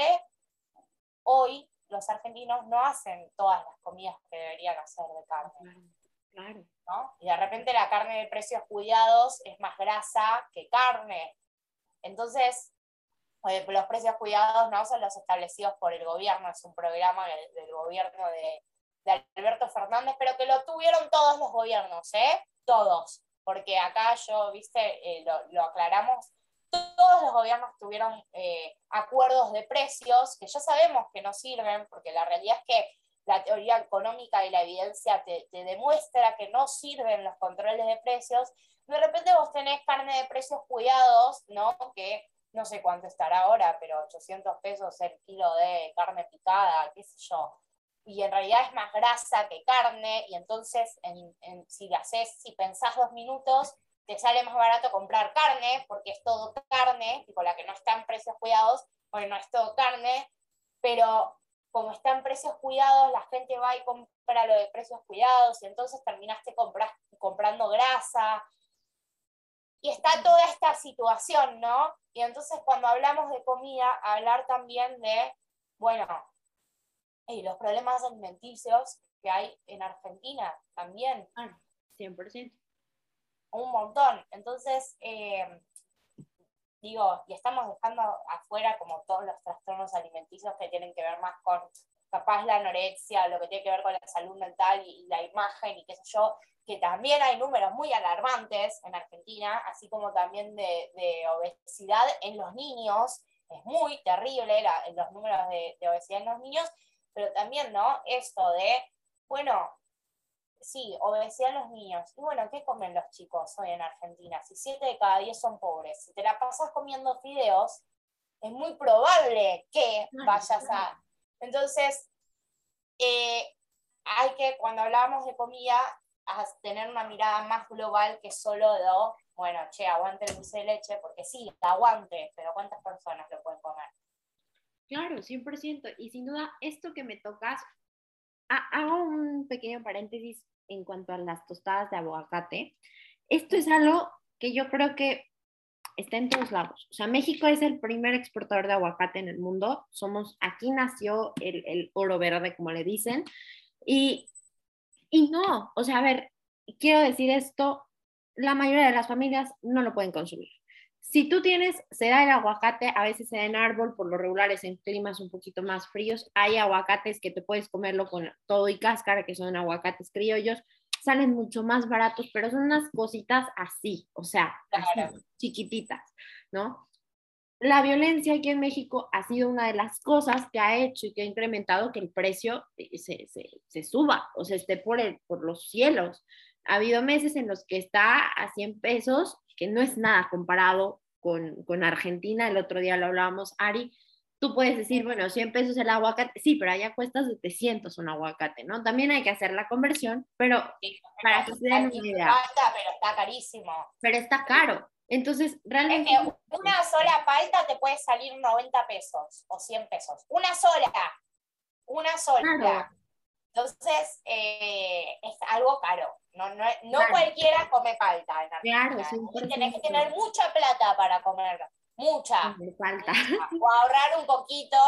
hoy los argentinos no hacen todas las comidas que deberían hacer de carne. Claro. ¿no? Y de repente la carne de precios cuidados es más grasa que carne. Entonces, eh, los precios cuidados no son los establecidos por el gobierno, es un programa del, gobierno de, de, Alberto Fernández, pero que lo tuvieron todos los gobiernos, ¿eh? Todos porque acá yo, viste, eh, lo, aclaramos, todos los gobiernos tuvieron eh, acuerdos de precios que ya sabemos que no sirven, porque la realidad es que la teoría económica y la evidencia te, demuestra que no sirven los controles de precios. De repente vos tenés carne de precios cuidados, ¿no? Que no sé cuánto estará ahora, pero 800 pesos el kilo de carne picada, qué sé yo y en realidad es más grasa que carne, y entonces en, si haces, si pensás dos minutos, te sale más barato comprar carne, porque es todo carne, tipo la que no está en precios cuidados, porque no es todo carne, pero como está en precios cuidados, la gente va y compra lo de precios cuidados, y entonces terminaste comprando grasa, y está toda esta situación, ¿no? Y entonces cuando hablamos de comida, hablar también de, bueno, y los problemas alimenticios que hay en Argentina también. 100%. Un montón. Entonces, eh, digo, y estamos dejando afuera como todos los trastornos alimenticios que tienen que ver más con capaz la anorexia, lo que tiene que ver con la salud mental y, la imagen y qué sé yo, que también hay números muy alarmantes en Argentina, así como también de, obesidad en los niños, es muy terrible los números de, de obesidad en los niños, pero también, ¿no? Esto de, bueno, sí, obesidad en los niños. Y bueno, ¿qué comen los chicos hoy en Argentina? Si siete de cada diez son pobres, si te la pasas comiendo fideos, es muy probable que vayas a... Entonces, eh, hay que, cuando hablamos de comida, tener una mirada más global que solo de, bueno, che, aguante el dulce de leche, porque sí, aguante, pero ¿cuántas personas lo pueden comer? Claro, 100%. Y sin duda, esto que me tocas, hago un pequeño paréntesis en cuanto a las tostadas de aguacate. Esto es algo que yo creo que está en todos lados. O sea, México es el primer exportador de aguacate en el mundo. Somos, aquí nació el, el oro verde, como le dicen. Y, y no, o sea, a ver, quiero decir esto, la mayoría de las familias no lo pueden consumir. Si tú tienes, se da el aguacate, a veces se da en árbol, por lo regulares en climas un poquito más fríos. Hay aguacates que te puedes comerlo con todo y cáscara, que son aguacates criollos. Salen mucho más baratos, pero son unas cositas así, o sea, chiquititas, ¿no? La violencia aquí en México ha sido una de las cosas que ha hecho y que ha incrementado que el precio eh, se, se, se suba, o sea, esté por, el, por los cielos. Ha habido meses en los que está a 100 pesos, que no es nada comparado con, Argentina, el otro día lo hablábamos, Ari, tú puedes decir, bueno, 100 pesos el aguacate, sí, pero allá cuesta 700 un aguacate, ¿no? También hay que hacer la conversión, pero para que se den una idea. pero está carísimo. Pero está caro. Entonces, realmente... Es que una sola palta te puede salir 90 pesos o 100 pesos. Una sola. Una sola. Entonces, eh, es algo caro. No, no, no cualquiera come palta en Argentina. Claro, Tienes que tener mucha plata para comer. Mucha. falta. O ahorrar un poquito.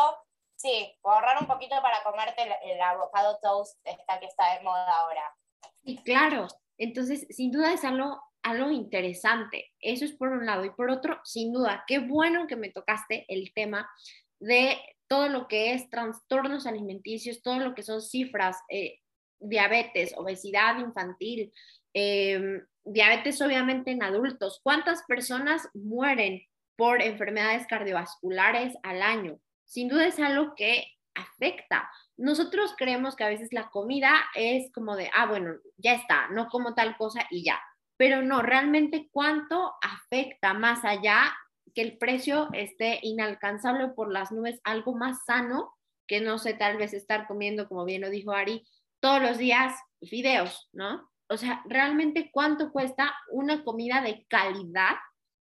Sí, o ahorrar un poquito para comerte el, el avocado toast esta que está de moda ahora. Sí, claro. Entonces, sin duda es algo, algo interesante. Eso es por un lado. Y por otro, sin duda, qué bueno que me tocaste el tema de todo lo que es trastornos alimenticios, todo lo que son cifras, eh, diabetes, obesidad infantil, em, diabetes obviamente en adultos. ¿Cuántas personas mueren por enfermedades cardiovasculares al año? Sin duda es algo que afecta. Nosotros creemos que a veces la comida es como de, ah, bueno, ya está, no como tal cosa y ya. Pero no, realmente cuánto afecta más allá que el precio esté inalcanzable por las nubes, algo más sano que no sé, tal vez estar comiendo, como bien lo dijo Ari, todos los días fideos, ¿no? O sea, realmente cuánto cuesta una comida de calidad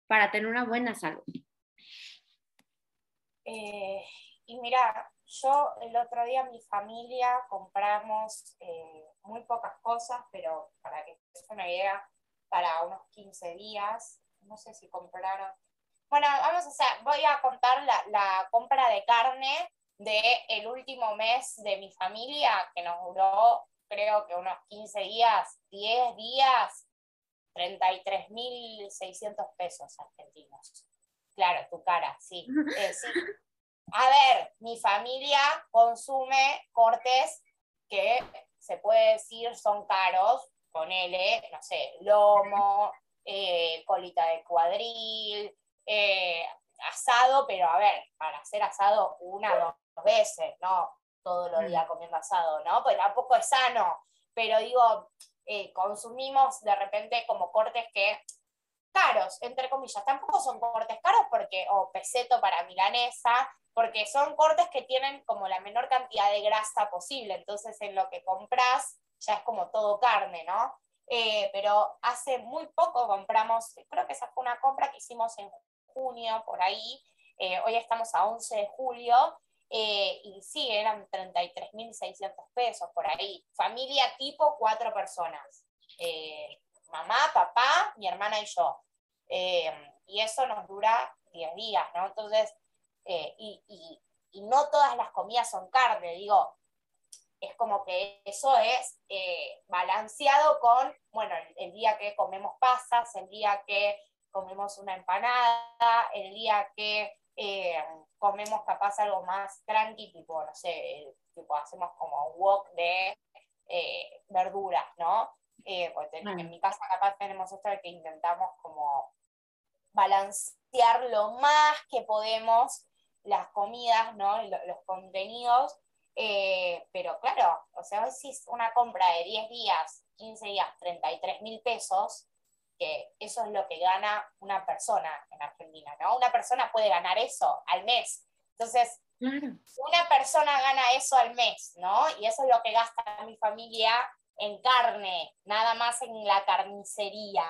para tener una buena salud. Eh, y mira, yo el otro día mi familia compramos eh, muy pocas cosas, pero para que se una idea, para unos 15 días, no sé si compraron. Bueno, vamos a hacer, voy a contar la, la compra de carne del el último mes de mi familia, que nos duró creo que unos 15 días, 10 días, 33.600 pesos argentinos. Claro, tu cara, sí. [laughs] Eh, sí. A ver, mi familia consume cortes que se puede decir son caros, con L, no sé, lomo, eh, colita de cuadril, eh, asado, pero a ver, para hacer asado una, dos veces, no todos los mm. días comiendo asado, ¿no? Pues tampoco es sano, pero digo, eh, consumimos de repente como cortes que caros, entre comillas, tampoco son cortes caros porque, o peseto para milanesa, porque son cortes que tienen como la menor cantidad de grasa posible, entonces en lo que compras ya es como todo carne, ¿no? Eh, pero hace muy poco compramos, creo que esa fue una compra que hicimos en junio, por ahí, eh, hoy estamos a 11 de julio, eh, y sí, eran 33.600 pesos por ahí. Familia tipo cuatro personas. Eh, mamá, papá, mi hermana y yo. Y eso nos dura 10 días, ¿no? Entonces, y, y, y, no todas las comidas son carne, digo, es como que eso es balanceado con, bueno, el, día que comemos pasas, el día que comemos una empanada, el día que comemos capaz algo más tranqui, tipo, no sé, tipo hacemos como un wok de eh, verduras, ¿no? Eh, en mi casa capaz tenemos esto de que intentamos como balancear lo más que podemos las comidas, ¿no? Los, contenidos, eh, pero claro, o sea, si es una compra de 10 días, 15 días, 33 mil pesos, que eso es lo que gana una persona en Argentina, ¿no? Una persona puede ganar eso al mes. Entonces, una persona gana eso al mes, ¿no? Y eso es lo que gasta mi familia en carne, nada más en la carnicería.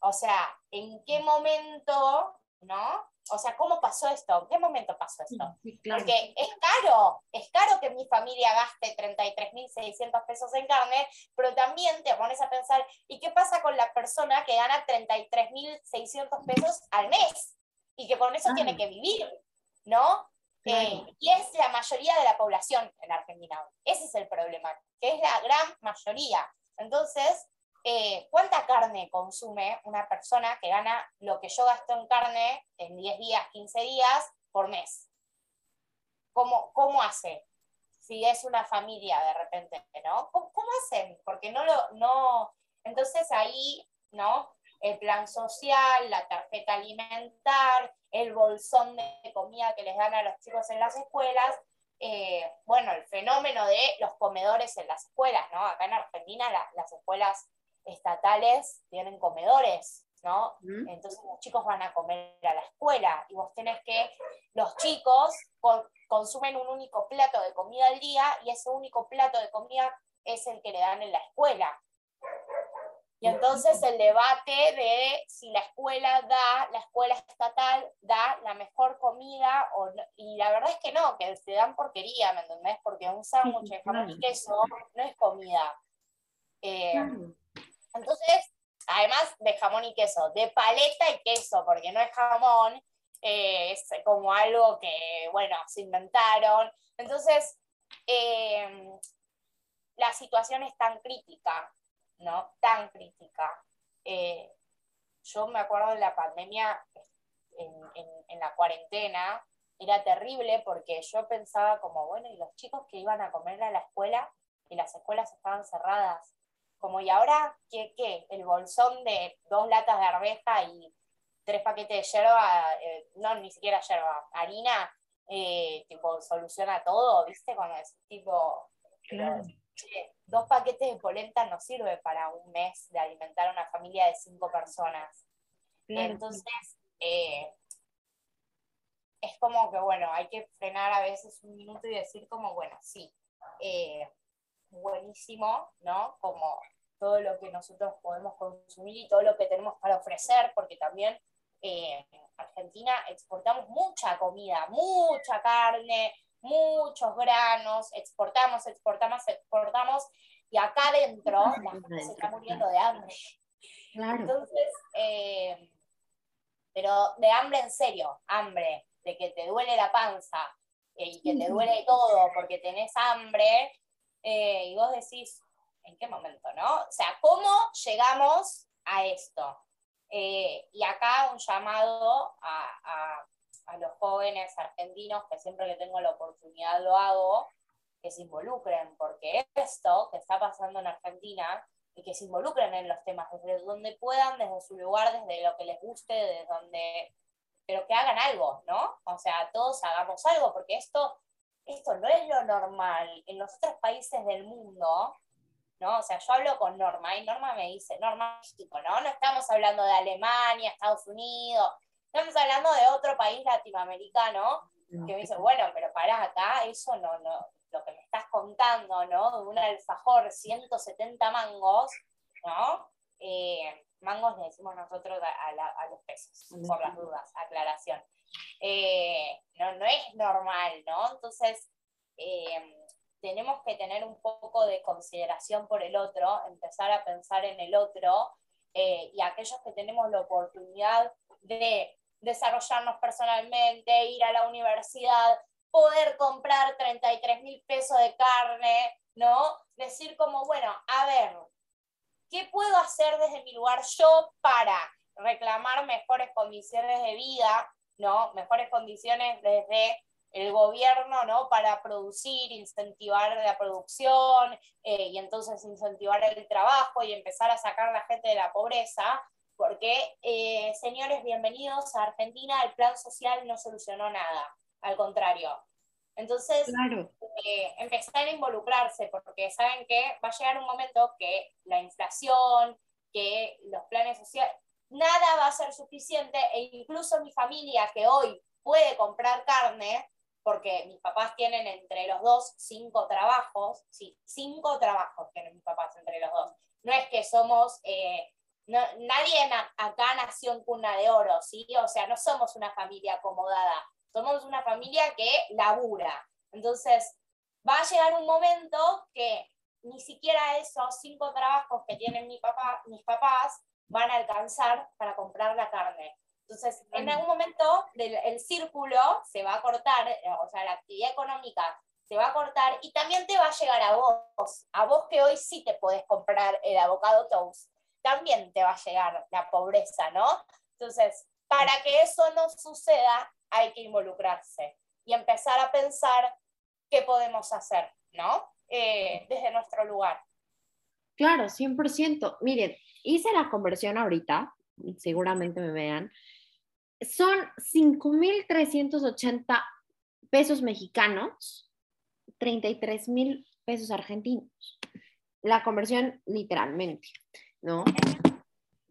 O sea, ¿en qué momento, no? O sea, ¿cómo pasó esto? ¿En qué momento pasó esto? Porque es caro, es caro que mi familia gaste 33.600 pesos en carne, pero también te pones a pensar, ¿y qué pasa con la persona que gana 33.600 pesos al mes? Y que con eso tiene que vivir, ¿no? Eh, y es la mayoría de la población en Argentina. Ese es el problema, que es la gran mayoría. Entonces, eh, ¿cuánta carne consume una persona que gana lo que yo gasto en carne en 10 días, 15 días por mes? ¿Cómo, cómo hace? Si es una familia de repente, ¿no? ¿Cómo, hacen? Porque no lo, no, entonces ahí, ¿no? El plan social, la tarjeta alimentar, el bolsón de comida que les dan a los chicos en las escuelas, eh, bueno, el fenómeno de los comedores en las escuelas, ¿no? Acá en Argentina las escuelas estatales tienen comedores, ¿no? Entonces los chicos van a comer a la escuela y vos tenés que, los chicos consumen un único plato de comida al día y ese único plato de comida es el que le dan en la escuela. Y entonces el debate de si la escuela da, la escuela estatal da la mejor comida, o y la verdad es que no, que se dan porquería, ¿me entendés? Porque un sándwich de jamón y queso no es comida. Eh, entonces, además de jamón y queso, de paleta y queso, porque no es jamón, eh, es como algo que, bueno, se inventaron. Entonces, eh, la situación es tan crítica ¿no? Tan crítica. Eh, yo me acuerdo de la pandemia en, la cuarentena, era terrible porque yo pensaba como, bueno, y los chicos que iban a comer a la escuela y las escuelas estaban cerradas. Como, ¿y ahora qué? qué? El bolsón de dos latas de arveja y tres paquetes de yerba, eh, no, ni siquiera yerba, harina, eh, tipo, soluciona todo, ¿viste? Cuando es tipo, dos paquetes de polenta no sirve para un mes de alimentar a una familia de cinco personas. Entonces, eh, es como que, bueno, hay que frenar a veces un minuto y decir como, bueno, sí, eh, buenísimo, ¿no? Como todo lo que nosotros podemos consumir y todo lo que tenemos para ofrecer, porque también eh, en Argentina exportamos mucha comida, mucha carne, muchos granos, exportamos, exportamos, exportamos, y acá adentro la gente se está muriendo de hambre. Entonces, eh, pero de hambre en serio, hambre, de que te duele la panza eh, y que te duele todo porque tenés hambre, y vos decís, ¿en qué momento, no? O sea, ¿cómo llegamos a esto? Eh, y acá un llamado a, a, los jóvenes argentinos, que siempre que tengo la oportunidad lo hago, que se involucren, porque esto que está pasando en Argentina, y que se involucren en los temas desde donde puedan, desde su lugar, desde lo que les guste, desde donde, pero que hagan algo, ¿no? O sea, todos hagamos algo, porque esto, esto no es lo normal. En los otros países del mundo, ¿no? O sea, yo hablo con Norma y Norma me dice, Norma México, ¿no? No estamos hablando de Alemania, Estados Unidos, estamos hablando de otro país latinoamericano que me dice, bueno, pero para acá, eso no, no, lo que me estás contando, ¿no? De un alfajor, 170 mangos, ¿no? Eh, mangos le decimos nosotros a, los pesos, por las dudas, aclaración. Eh, no, no es normal, ¿no? Entonces, eh, tenemos que tener un poco de consideración por el otro, empezar a pensar en el otro eh, y aquellos que tenemos la oportunidad de desarrollarnos personalmente, ir a la universidad, poder comprar 33 mil pesos de carne, ¿no? Decir como, bueno, a ver, ¿qué puedo hacer desde mi lugar yo para reclamar mejores condiciones de vida, ¿no? Mejores condiciones desde el gobierno ¿no? para producir, incentivar la producción eh, y entonces incentivar el trabajo y empezar a sacar a la gente de la pobreza, porque, eh, señores, bienvenidos a Argentina, el plan social no solucionó nada, al contrario. Entonces, eh, empezar a involucrarse, porque saben que va a llegar un momento que la inflación, que los planes sociales, nada va a ser suficiente e incluso mi familia que hoy puede comprar carne, porque mis papás tienen entre los dos cinco trabajos, sí, cinco trabajos tienen mis papás entre los dos. No es que somos, eh, nadie acá nació en cuna de oro, ¿sí? O sea, no somos una familia acomodada, somos una familia que labura. Entonces, va a llegar un momento que ni siquiera esos cinco trabajos que tienen mi papá, mis papás van a alcanzar para comprar la carne. Entonces, en algún momento el círculo se va a cortar, eh, o sea, la actividad económica se va a cortar y también te va a llegar a vos, a vos que hoy sí te podés comprar el avocado toast, también te va a llegar la pobreza, ¿no? Entonces, para que eso no suceda, hay que involucrarse y empezar a pensar qué podemos hacer, ¿no? Eh, desde nuestro lugar. Claro, 100%. Miren, hice la conversión ahorita, seguramente me vean, son 5.380 pesos mexicanos, 33 mil pesos argentinos. La conversión literalmente, ¿no?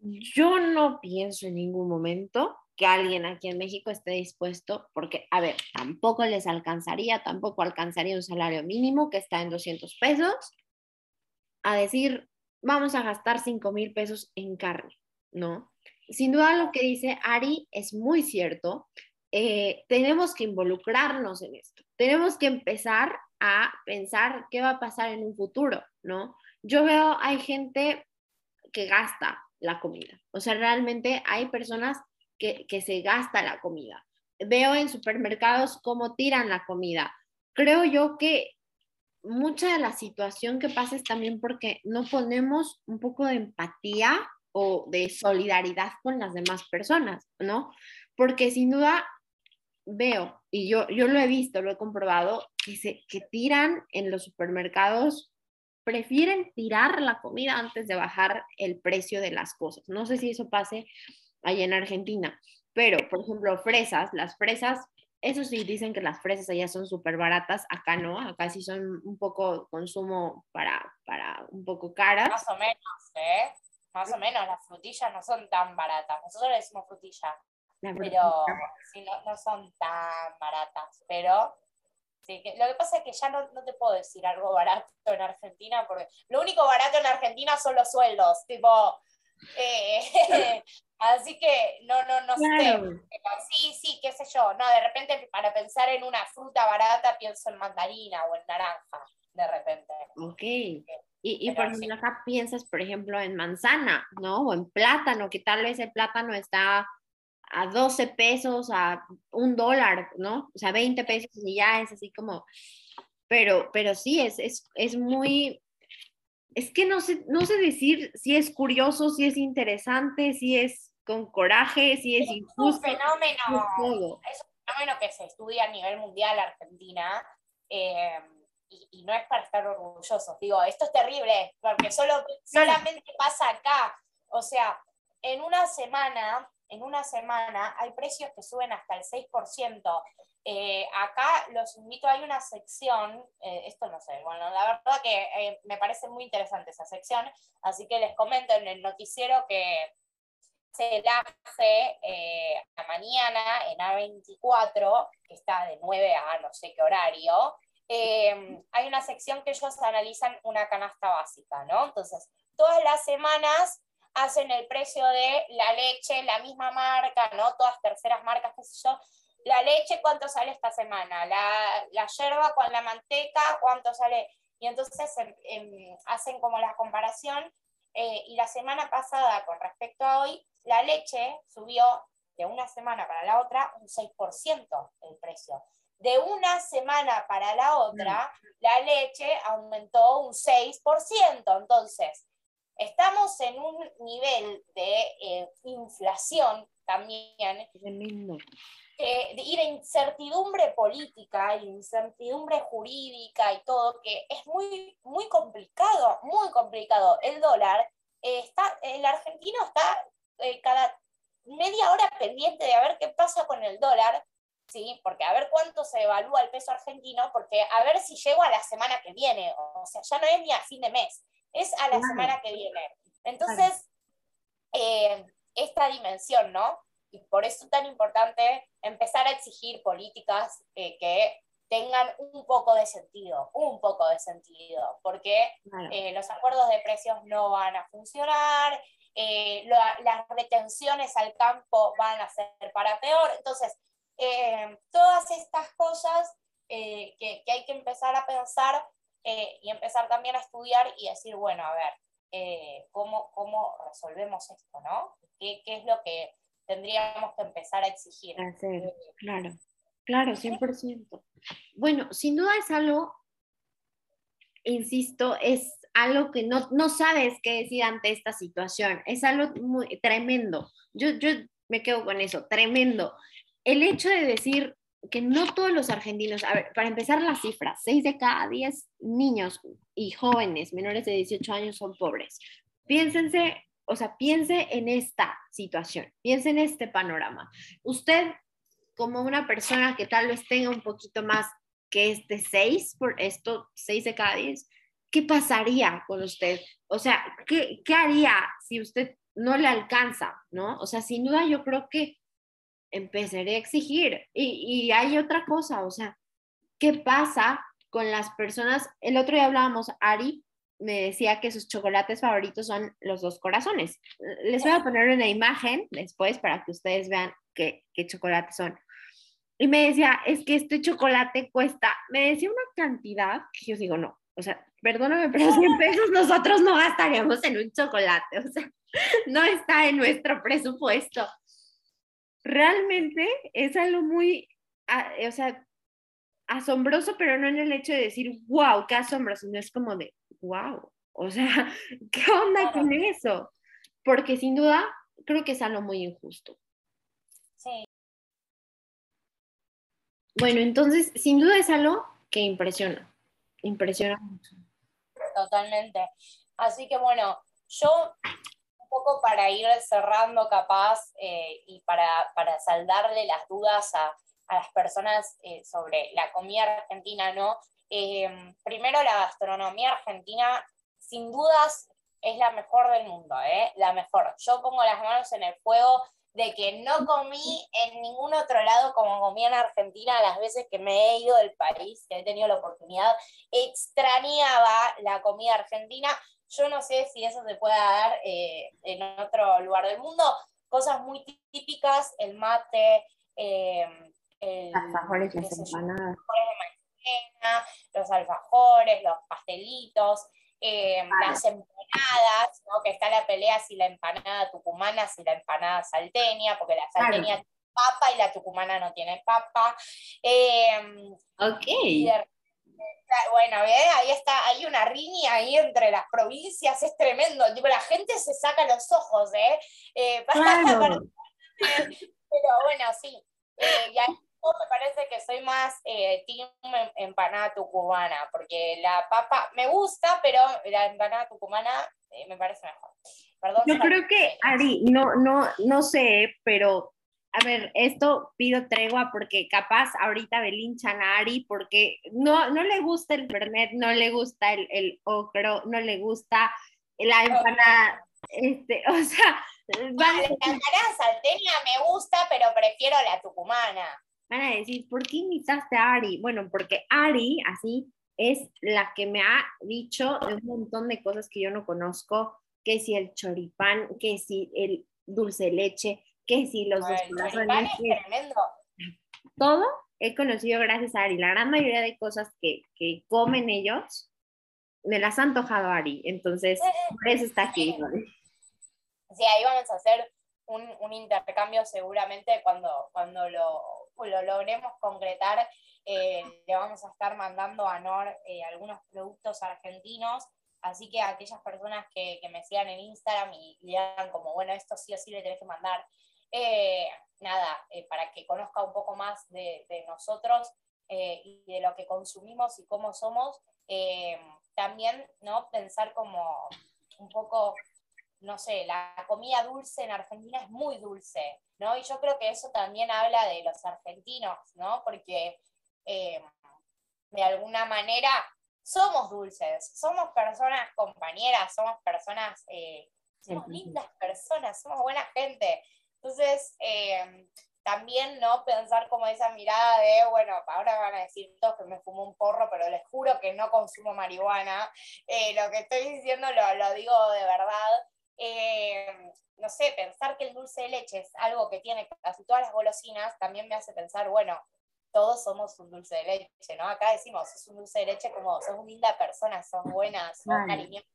Yo no pienso en ningún momento que alguien aquí en México esté dispuesto, porque, a ver, tampoco les alcanzaría, tampoco alcanzaría un salario mínimo que está en 200 pesos, a decir, vamos a gastar 5 mil pesos en carne, ¿no? sin duda lo que dice Ari es muy cierto. Eh, tenemos que involucrarnos en esto. Tenemos que empezar a pensar qué va a pasar en un futuro, ¿no? Yo veo, hay gente que gasta la comida. O sea, realmente hay personas que, que se gasta la comida. Veo en supermercados cómo tiran la comida. Creo yo que mucha de la situación que pasa es también porque no ponemos un poco de empatía o de solidaridad con las demás personas, ¿no? Porque sin duda veo, y yo, yo lo he visto, lo he comprobado, que, se, que tiran en los supermercados, prefieren tirar la comida antes de bajar el precio de las cosas. No sé si eso pase ahí en Argentina, pero, por ejemplo, fresas, las fresas eso sí, dicen que las fresas allá son súper baratas, acá no, acá sí son un poco consumo para, para un poco caras. Más o menos, ¿eh? Más o menos, las frutillas no son tan baratas. Nosotros le decimos frutilla, pero sí, no, no, son tan baratas. Pero sí, que, lo que pasa es que ya no, no, te puedo decir algo barato en Argentina, porque lo único barato en Argentina son los sueldos. Tipo, eh, [laughs] así que no, no, no sé. Sí, sí, qué sé yo. No, de repente para pensar en una fruta barata pienso en mandarina o en naranja, de repente. Ok. Y, y por ejemplo, acá piensas, por ejemplo, en manzana, ¿no? O en plátano, que tal vez el plátano está a 12 pesos, a un dólar, ¿no? O sea, 20 pesos y ya es así como, pero, pero sí, es, es, es muy, es que no sé, no sé decir si es curioso, si es interesante, si es con coraje, si es, injusto. Un fenómeno, es, un fenómeno que se estudia a nivel mundial Argentina eh, y, no es para estar orgullosos. Digo, esto es terrible porque solo, solamente pasa acá. O sea, en una semana, en una semana hay precios que suben hasta el 6%. Eh, acá los invito, hay una sección, eh, esto no sé, bueno, la verdad que eh, me parece muy interesante esa sección, así que les comento en el noticiero que se hace a mañana en A24, que está de 9 a no sé qué horario, hay una sección que ellos analizan una canasta básica, ¿no? Entonces, todas las semanas hacen el precio de la leche, la misma marca, ¿no? Todas terceras marcas, qué sé yo, la leche, ¿cuánto sale esta semana? La, la yerba con la manteca, ¿cuánto sale? Y entonces em, hacen como la comparación. Eh, y la semana pasada, con respecto a hoy, la leche subió de una semana para la otra un 6% el precio. De una semana para la otra, mm. la leche aumentó un 6%. Entonces, estamos en un nivel de eh, inflación también. Tremendo eh, y de incertidumbre política, incertidumbre jurídica y todo, que es muy, muy complicado, muy complicado. El dólar, eh, está, el argentino está eh, cada media hora pendiente de a ver qué pasa con el dólar, ¿sí? Porque a ver cuánto se evalúa el peso argentino, porque a ver si llego a la semana que viene, o sea, ya no es ni a fin de mes, es a la semana que viene. Entonces, esta dimensión, ¿no? Y por eso es tan importante empezar a exigir políticas eh, que tengan un poco de sentido, un poco de sentido, porque eh, los acuerdos de precios no van a funcionar, eh, las retenciones al campo van a ser para peor. Entonces, todas estas cosas que, que, hay que empezar a pensar y empezar también a estudiar y decir, bueno, a ver, ¿cómo, ¿cómo resolvemos esto? ¿no? ¿Qué, ¿Qué es lo que tendríamos que empezar a exigir. claro, claro, 100%. Bueno, sin duda es algo, insisto, es algo que no, no sabes qué decir ante esta situación. Es algo muy tremendo. Yo, yo me quedo con eso, tremendo. El hecho de decir que no todos los argentinos, a ver, para empezar las cifras, 6 de cada 10 niños y jóvenes menores de 18 años son pobres. Piénsense o sea, piense en esta situación, piense en este panorama. Usted, como una persona que tal vez tenga un poquito más que este 6, por esto 6 de cada 10, ¿qué pasaría con usted? O sea, ¿qué, ¿qué haría si usted no le alcanza? ¿No? O sea, sin duda yo creo que empezaré a exigir. Y, y hay otra cosa, o sea, ¿qué pasa con las personas? El otro día hablábamos, Ari, me decía que sus chocolates favoritos son los dos corazones. Les voy a poner una imagen después para que ustedes vean qué, qué chocolates son. Y me decía, es que este chocolate cuesta, me decía una cantidad que yo digo, no, o sea, perdóname, pero 100 pesos nosotros no gastaríamos en un chocolate, o sea, no está en nuestro presupuesto. Realmente es algo muy, ah, o sea, asombroso, pero no en el hecho de decir, wow, qué asombroso, no es como de, wow, o sea, [laughs] ¿qué onda con eso? Porque sin duda creo que es algo muy injusto. Sí. Bueno, entonces, sin duda es algo que impresiona, impresiona mucho. Totalmente. Así que bueno, yo un poco para ir cerrando capaz eh, y para, para saldarle las dudas a, a las personas eh, sobre la comida argentina, ¿no? Eh, primero, la gastronomía argentina, sin dudas, es la mejor del mundo, ¿eh? La mejor. Yo pongo las manos en el fuego de que no comí en ningún otro lado como comí en Argentina las veces que me he ido del país, que he tenido la oportunidad, extrañaba la comida argentina. Yo no sé si eso se pueda dar eh, en otro lugar del mundo. Cosas muy típicas, el mate, eh, el, alfajores, las empanadas. los alfajores, los pastelitos, eh, las empanadas, ¿no? que está la pelea si la empanada tucumana, si la empanada salteña, porque la salteña tiene papa y la tucumana no tiene papa. Eh, ok. Bueno, ahí está, hay una riña ahí entre las provincias, es tremendo. la gente se saca los ojos, ¿eh? eh [laughs] [laughs] pero bueno, sí. Eh, y ahí me parece que soy más eh, team em, empanada tucumana, porque la papa me gusta, pero la empanada tucumana eh, me parece mejor. Perdón, Yo creo que, Ari, no, no, no sé, pero a ver, esto pido tregua porque capaz ahorita belinchan a Ari porque no, no le gusta el fernet, no le gusta el, el ocro, no le gusta la empanada, este, [laughs] o sea, vale. La empanada salteña me gusta, pero prefiero la tucumana van a decir, ¿por qué invitaste a Ari? Bueno, porque Ari, así, es la que me ha dicho un montón de cosas que yo no conozco, que si el choripán, que si el dulce leche, que si los dos corazones. tremendo. Todo he conocido gracias a Ari. La gran mayoría de cosas que, que comen ellos, me las ha antojado Ari. Entonces, por eso está aquí. Sí, ahí vamos a hacer un, un intercambio seguramente cuando, cuando lo lo logremos concretar, eh, le vamos a estar mandando a NOR eh, algunos productos argentinos. Así que a aquellas personas que, me sigan en Instagram y, le digan como, bueno, esto sí o sí le tenés que mandar, eh, nada, para que conozca un poco más de, nosotros y de lo que consumimos y cómo somos, también, ¿no? Pensar como un poco no sé, la comida dulce en Argentina es muy dulce, ¿no? Y yo creo que eso también habla de los argentinos, ¿no? Porque eh, de alguna manera somos dulces, somos personas compañeras, somos personas, eh, somos lindas personas, somos buena gente. Entonces, eh, también, ¿no? Pensar como esa mirada de, bueno, ahora van a decir todos que me fumo un porro, pero les juro que no consumo marihuana. lo que estoy diciendo lo, lo digo de verdad. Eh, no sé, pensar que el dulce de leche es algo que tiene casi todas las golosinas, también me hace pensar, bueno, todos somos un dulce de leche, ¿no? Acá decimos, es un dulce de leche como, sos una linda persona, sos buena, sos cariñosa.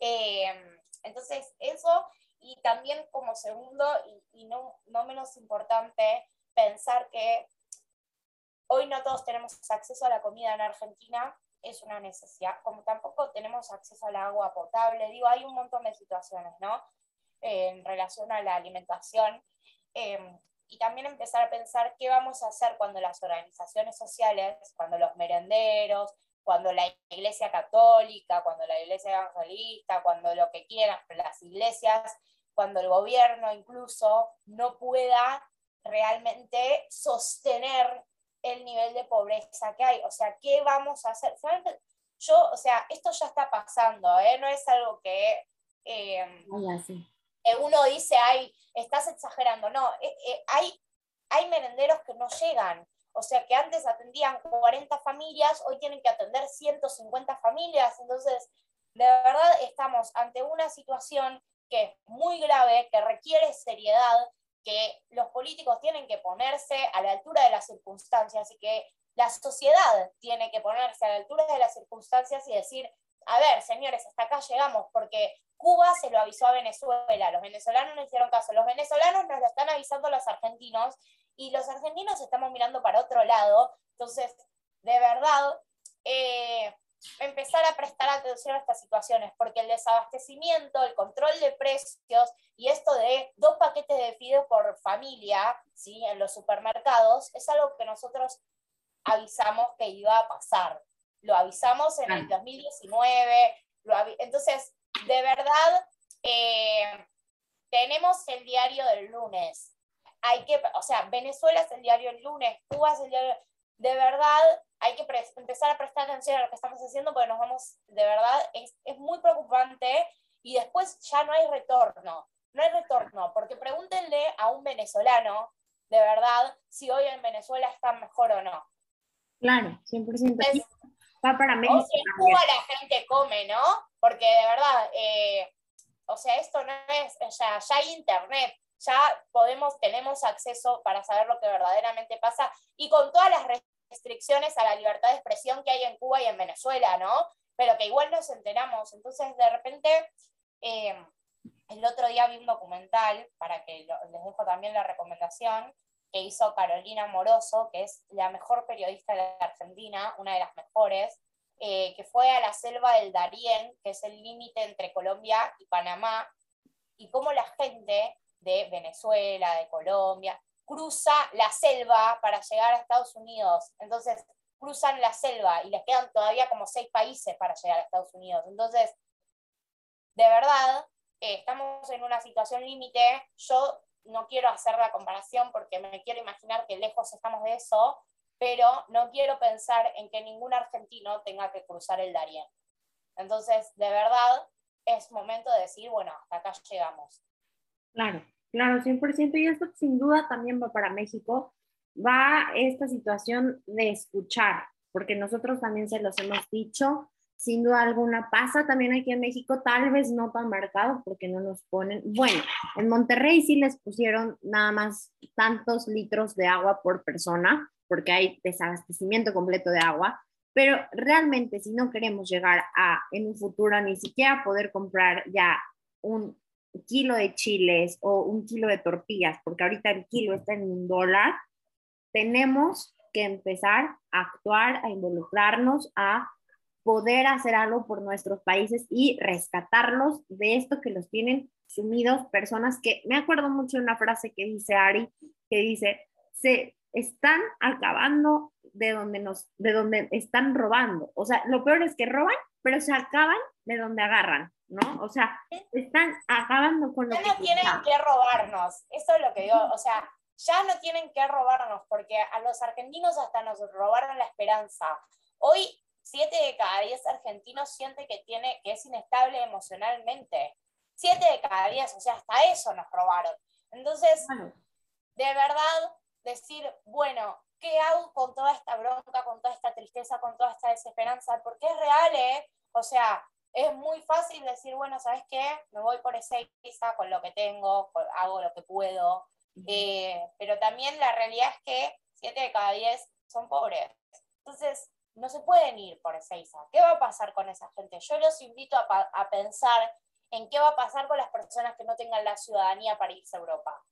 Eh, entonces, eso, y también como segundo, y, no, no menos importante, pensar que hoy no todos tenemos acceso a la comida en Argentina, es una necesidad, como tampoco tenemos acceso al agua potable, digo, hay un montón de situaciones, ¿no? en relación a la alimentación. Em, y también empezar a pensar qué vamos a hacer cuando las organizaciones sociales, cuando los merenderos, cuando la iglesia católica, cuando la iglesia evangelista, cuando lo que quieran, las iglesias, cuando el gobierno incluso no pueda realmente sostener el nivel de pobreza que hay. O sea, ¿qué vamos a hacer? Yo, o sea, esto ya está pasando, ¿eh? no es algo que eh, uno dice, ay, estás exagerando. No, eh, eh, hay, hay merenderos que no llegan. O sea, que antes atendían 40 familias, hoy tienen que atender 150 familias. Entonces, de verdad estamos ante una situación que es muy grave, que requiere seriedad, que los políticos tienen que ponerse a la altura de las circunstancias y que la sociedad tiene que ponerse a la altura de las circunstancias y decir, a ver, señores, hasta acá llegamos, porque Cuba se lo avisó a Venezuela, los venezolanos no hicieron caso, los venezolanos nos lo están avisando los argentinos y los argentinos estamos mirando para otro lado. Entonces, de verdad, eh, empezar a prestar atención a estas situaciones, porque el desabastecimiento, el control de precios y esto de dos paquetes de fideos por familia ¿sí? en los supermercados es algo que nosotros avisamos que iba a pasar. Lo avisamos en el 2019, entonces, de verdad, eh, tenemos el diario del lunes. Hay que, o sea, Venezuela es el diario el lunes, Cuba es el diario, de verdad hay que empezar a prestar atención a lo que estamos haciendo porque nos vamos, de verdad, es, es muy preocupante y después ya no hay retorno, no hay retorno, porque pregúntenle a un venezolano, de verdad, si hoy en Venezuela está mejor o no. Claro, 100%. Va para México. O si en Cuba la gente come, ¿no? Porque de verdad, eh, o sea, esto no es, ya, ya hay internet, ya podemos, tenemos acceso para saber lo que verdaderamente pasa y con todas las restricciones a la libertad de expresión que hay en Cuba y en Venezuela, ¿no? Pero que igual nos enteramos. Entonces, de repente, eh, el otro día vi un documental, para que les dejo también la recomendación, que hizo Carolina Moroso, que es la mejor periodista de Argentina, una de las mejores, eh, que fue a la selva del Darién, que es el límite entre Colombia y Panamá, y cómo la gente de Venezuela, de Colombia, cruza la selva para llegar a Estados Unidos. Entonces, cruzan la selva y les quedan todavía como seis países para llegar a Estados Unidos. Entonces, de verdad, eh, estamos en una situación límite. Yo no quiero hacer la comparación porque me quiero imaginar que lejos estamos de eso, pero no quiero pensar en que ningún argentino tenga que cruzar el Darién. Entonces, de verdad, es momento de decir, bueno, hasta acá llegamos. Claro, claro, 100%. Y esto sin duda también va para México. Va esta situación de escuchar, porque nosotros también se los hemos dicho, sin duda alguna pasa también aquí en México, tal vez no tan marcado porque no nos ponen, bueno, en Monterrey sí les pusieron nada más tantos litros de agua por persona, porque hay desabastecimiento completo de agua, pero realmente si no queremos llegar a en un futuro ni siquiera poder comprar ya un kilo de chiles o un kilo de tortillas, porque ahorita el kilo está en un dólar, tenemos que empezar a actuar, a involucrarnos, a poder hacer algo por nuestros países y rescatarlos de esto que los tienen sumidos personas que, me acuerdo mucho de una frase que dice Ari, que dice, se están acabando de donde nos, de donde están robando. O sea, lo peor es que roban, pero se acaban de donde agarran, ¿no? O sea, están acabando con lo ya no tienen que robarnos, eso es lo que digo, o sea, ya no tienen que robarnos, porque a los argentinos hasta nos robaron la esperanza. Hoy Siete de cada diez argentinos siente que, tiene, que es inestable emocionalmente. Siete de cada diez, o sea, hasta eso nos robaron. Entonces, de verdad, decir, bueno, ¿qué hago con toda esta bronca, con toda esta tristeza, con toda esta desesperanza? Porque es real, ¿eh? O sea, es muy fácil decir, bueno, ¿sabes qué? Me voy por ese Ezeiza con lo que tengo, hago lo que puedo. Eh, pero también la realidad es que siete de cada diez son pobres. Entonces, no se pueden ir por Ezeiza. ¿Qué va a pasar con esa gente? Yo los invito a, pensar en qué va a pasar con las personas que no tengan la ciudadanía para irse a Europa.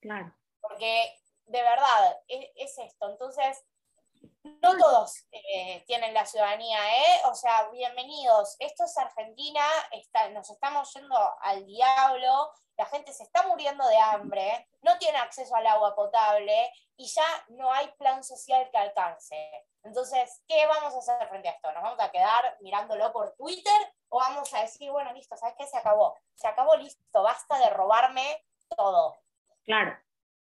Claro. Porque de verdad es, esto. Entonces, no todos eh, tienen la ciudadanía, ¿eh? O sea, bienvenidos. Esto es Argentina, está, nos estamos yendo al diablo, la gente se está muriendo de hambre, no tiene acceso al agua potable y ya no hay plan social que alcance. Entonces, ¿qué vamos a hacer frente a esto? ¿Nos vamos a quedar mirándolo por Twitter o vamos a decir, bueno, listo, ¿sabes qué? Se acabó. Se acabó, listo, basta de robarme todo. Claro,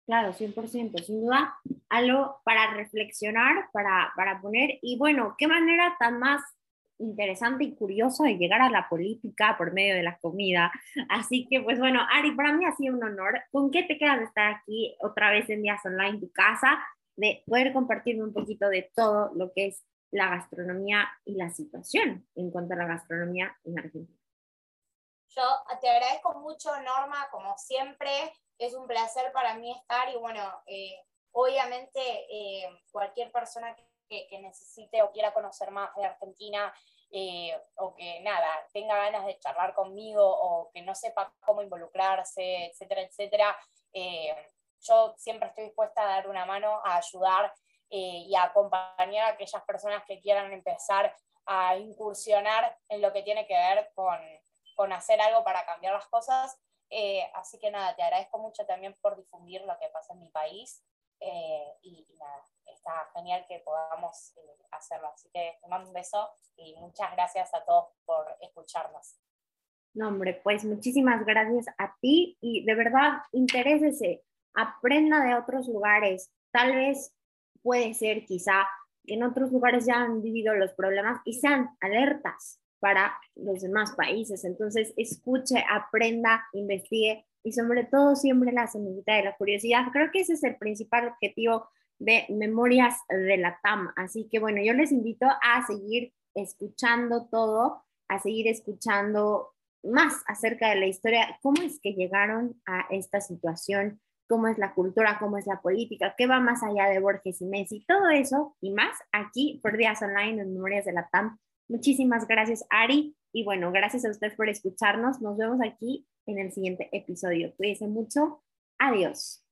claro, 100%, sin duda, algo para reflexionar, para, para poner, y bueno, qué manera tan más interesante y curioso de llegar a la política por medio de la comida. Así que, pues bueno, Ari, para mí ha sido un honor. ¿Con qué te quedas de estar aquí otra vez en Días Online, tu casa? de poder compartirme un poquito de todo lo que es la gastronomía y la situación en cuanto a la gastronomía en Argentina. Yo te agradezco mucho, Norma, como siempre. Es un placer para mí estar y bueno, eh, obviamente eh, cualquier persona que, necesite o quiera conocer más de Argentina eh, o que nada, tenga ganas de charlar conmigo o que no sepa cómo involucrarse, etcétera, etcétera, yo siempre estoy dispuesta a dar una mano, a ayudar eh, y a acompañar a aquellas personas que quieran empezar a incursionar en lo que tiene que ver con, con hacer algo para cambiar las cosas. Eh, así que nada, te agradezco mucho también por difundir lo que pasa en mi país eh, y, nada, está genial que podamos hacerlo. Así que te mando un beso y muchas gracias a todos por escucharnos. No, hombre, pues muchísimas gracias a ti y de verdad interésese aprenda de otros lugares. Tal vez puede ser quizá que en otros lugares ya han vivido los problemas y sean alertas para los demás países. Entonces, escuche, aprenda, investigue y sobre todo siempre la semillita de la curiosidad. Creo que ese es el principal objetivo de Memorias de la TAM. Así que bueno, yo les invito a seguir escuchando todo, a seguir escuchando más acerca de la historia, cómo es que llegaron a esta situación, cómo es la cultura, cómo es la política, qué va más allá de Borges y Messi, todo eso y más aquí por Días Online en Memorias de la TAM. Muchísimas gracias, Ari. Y bueno, gracias a ustedes por escucharnos. Nos vemos aquí en el siguiente episodio. Cuídense mucho. Adiós.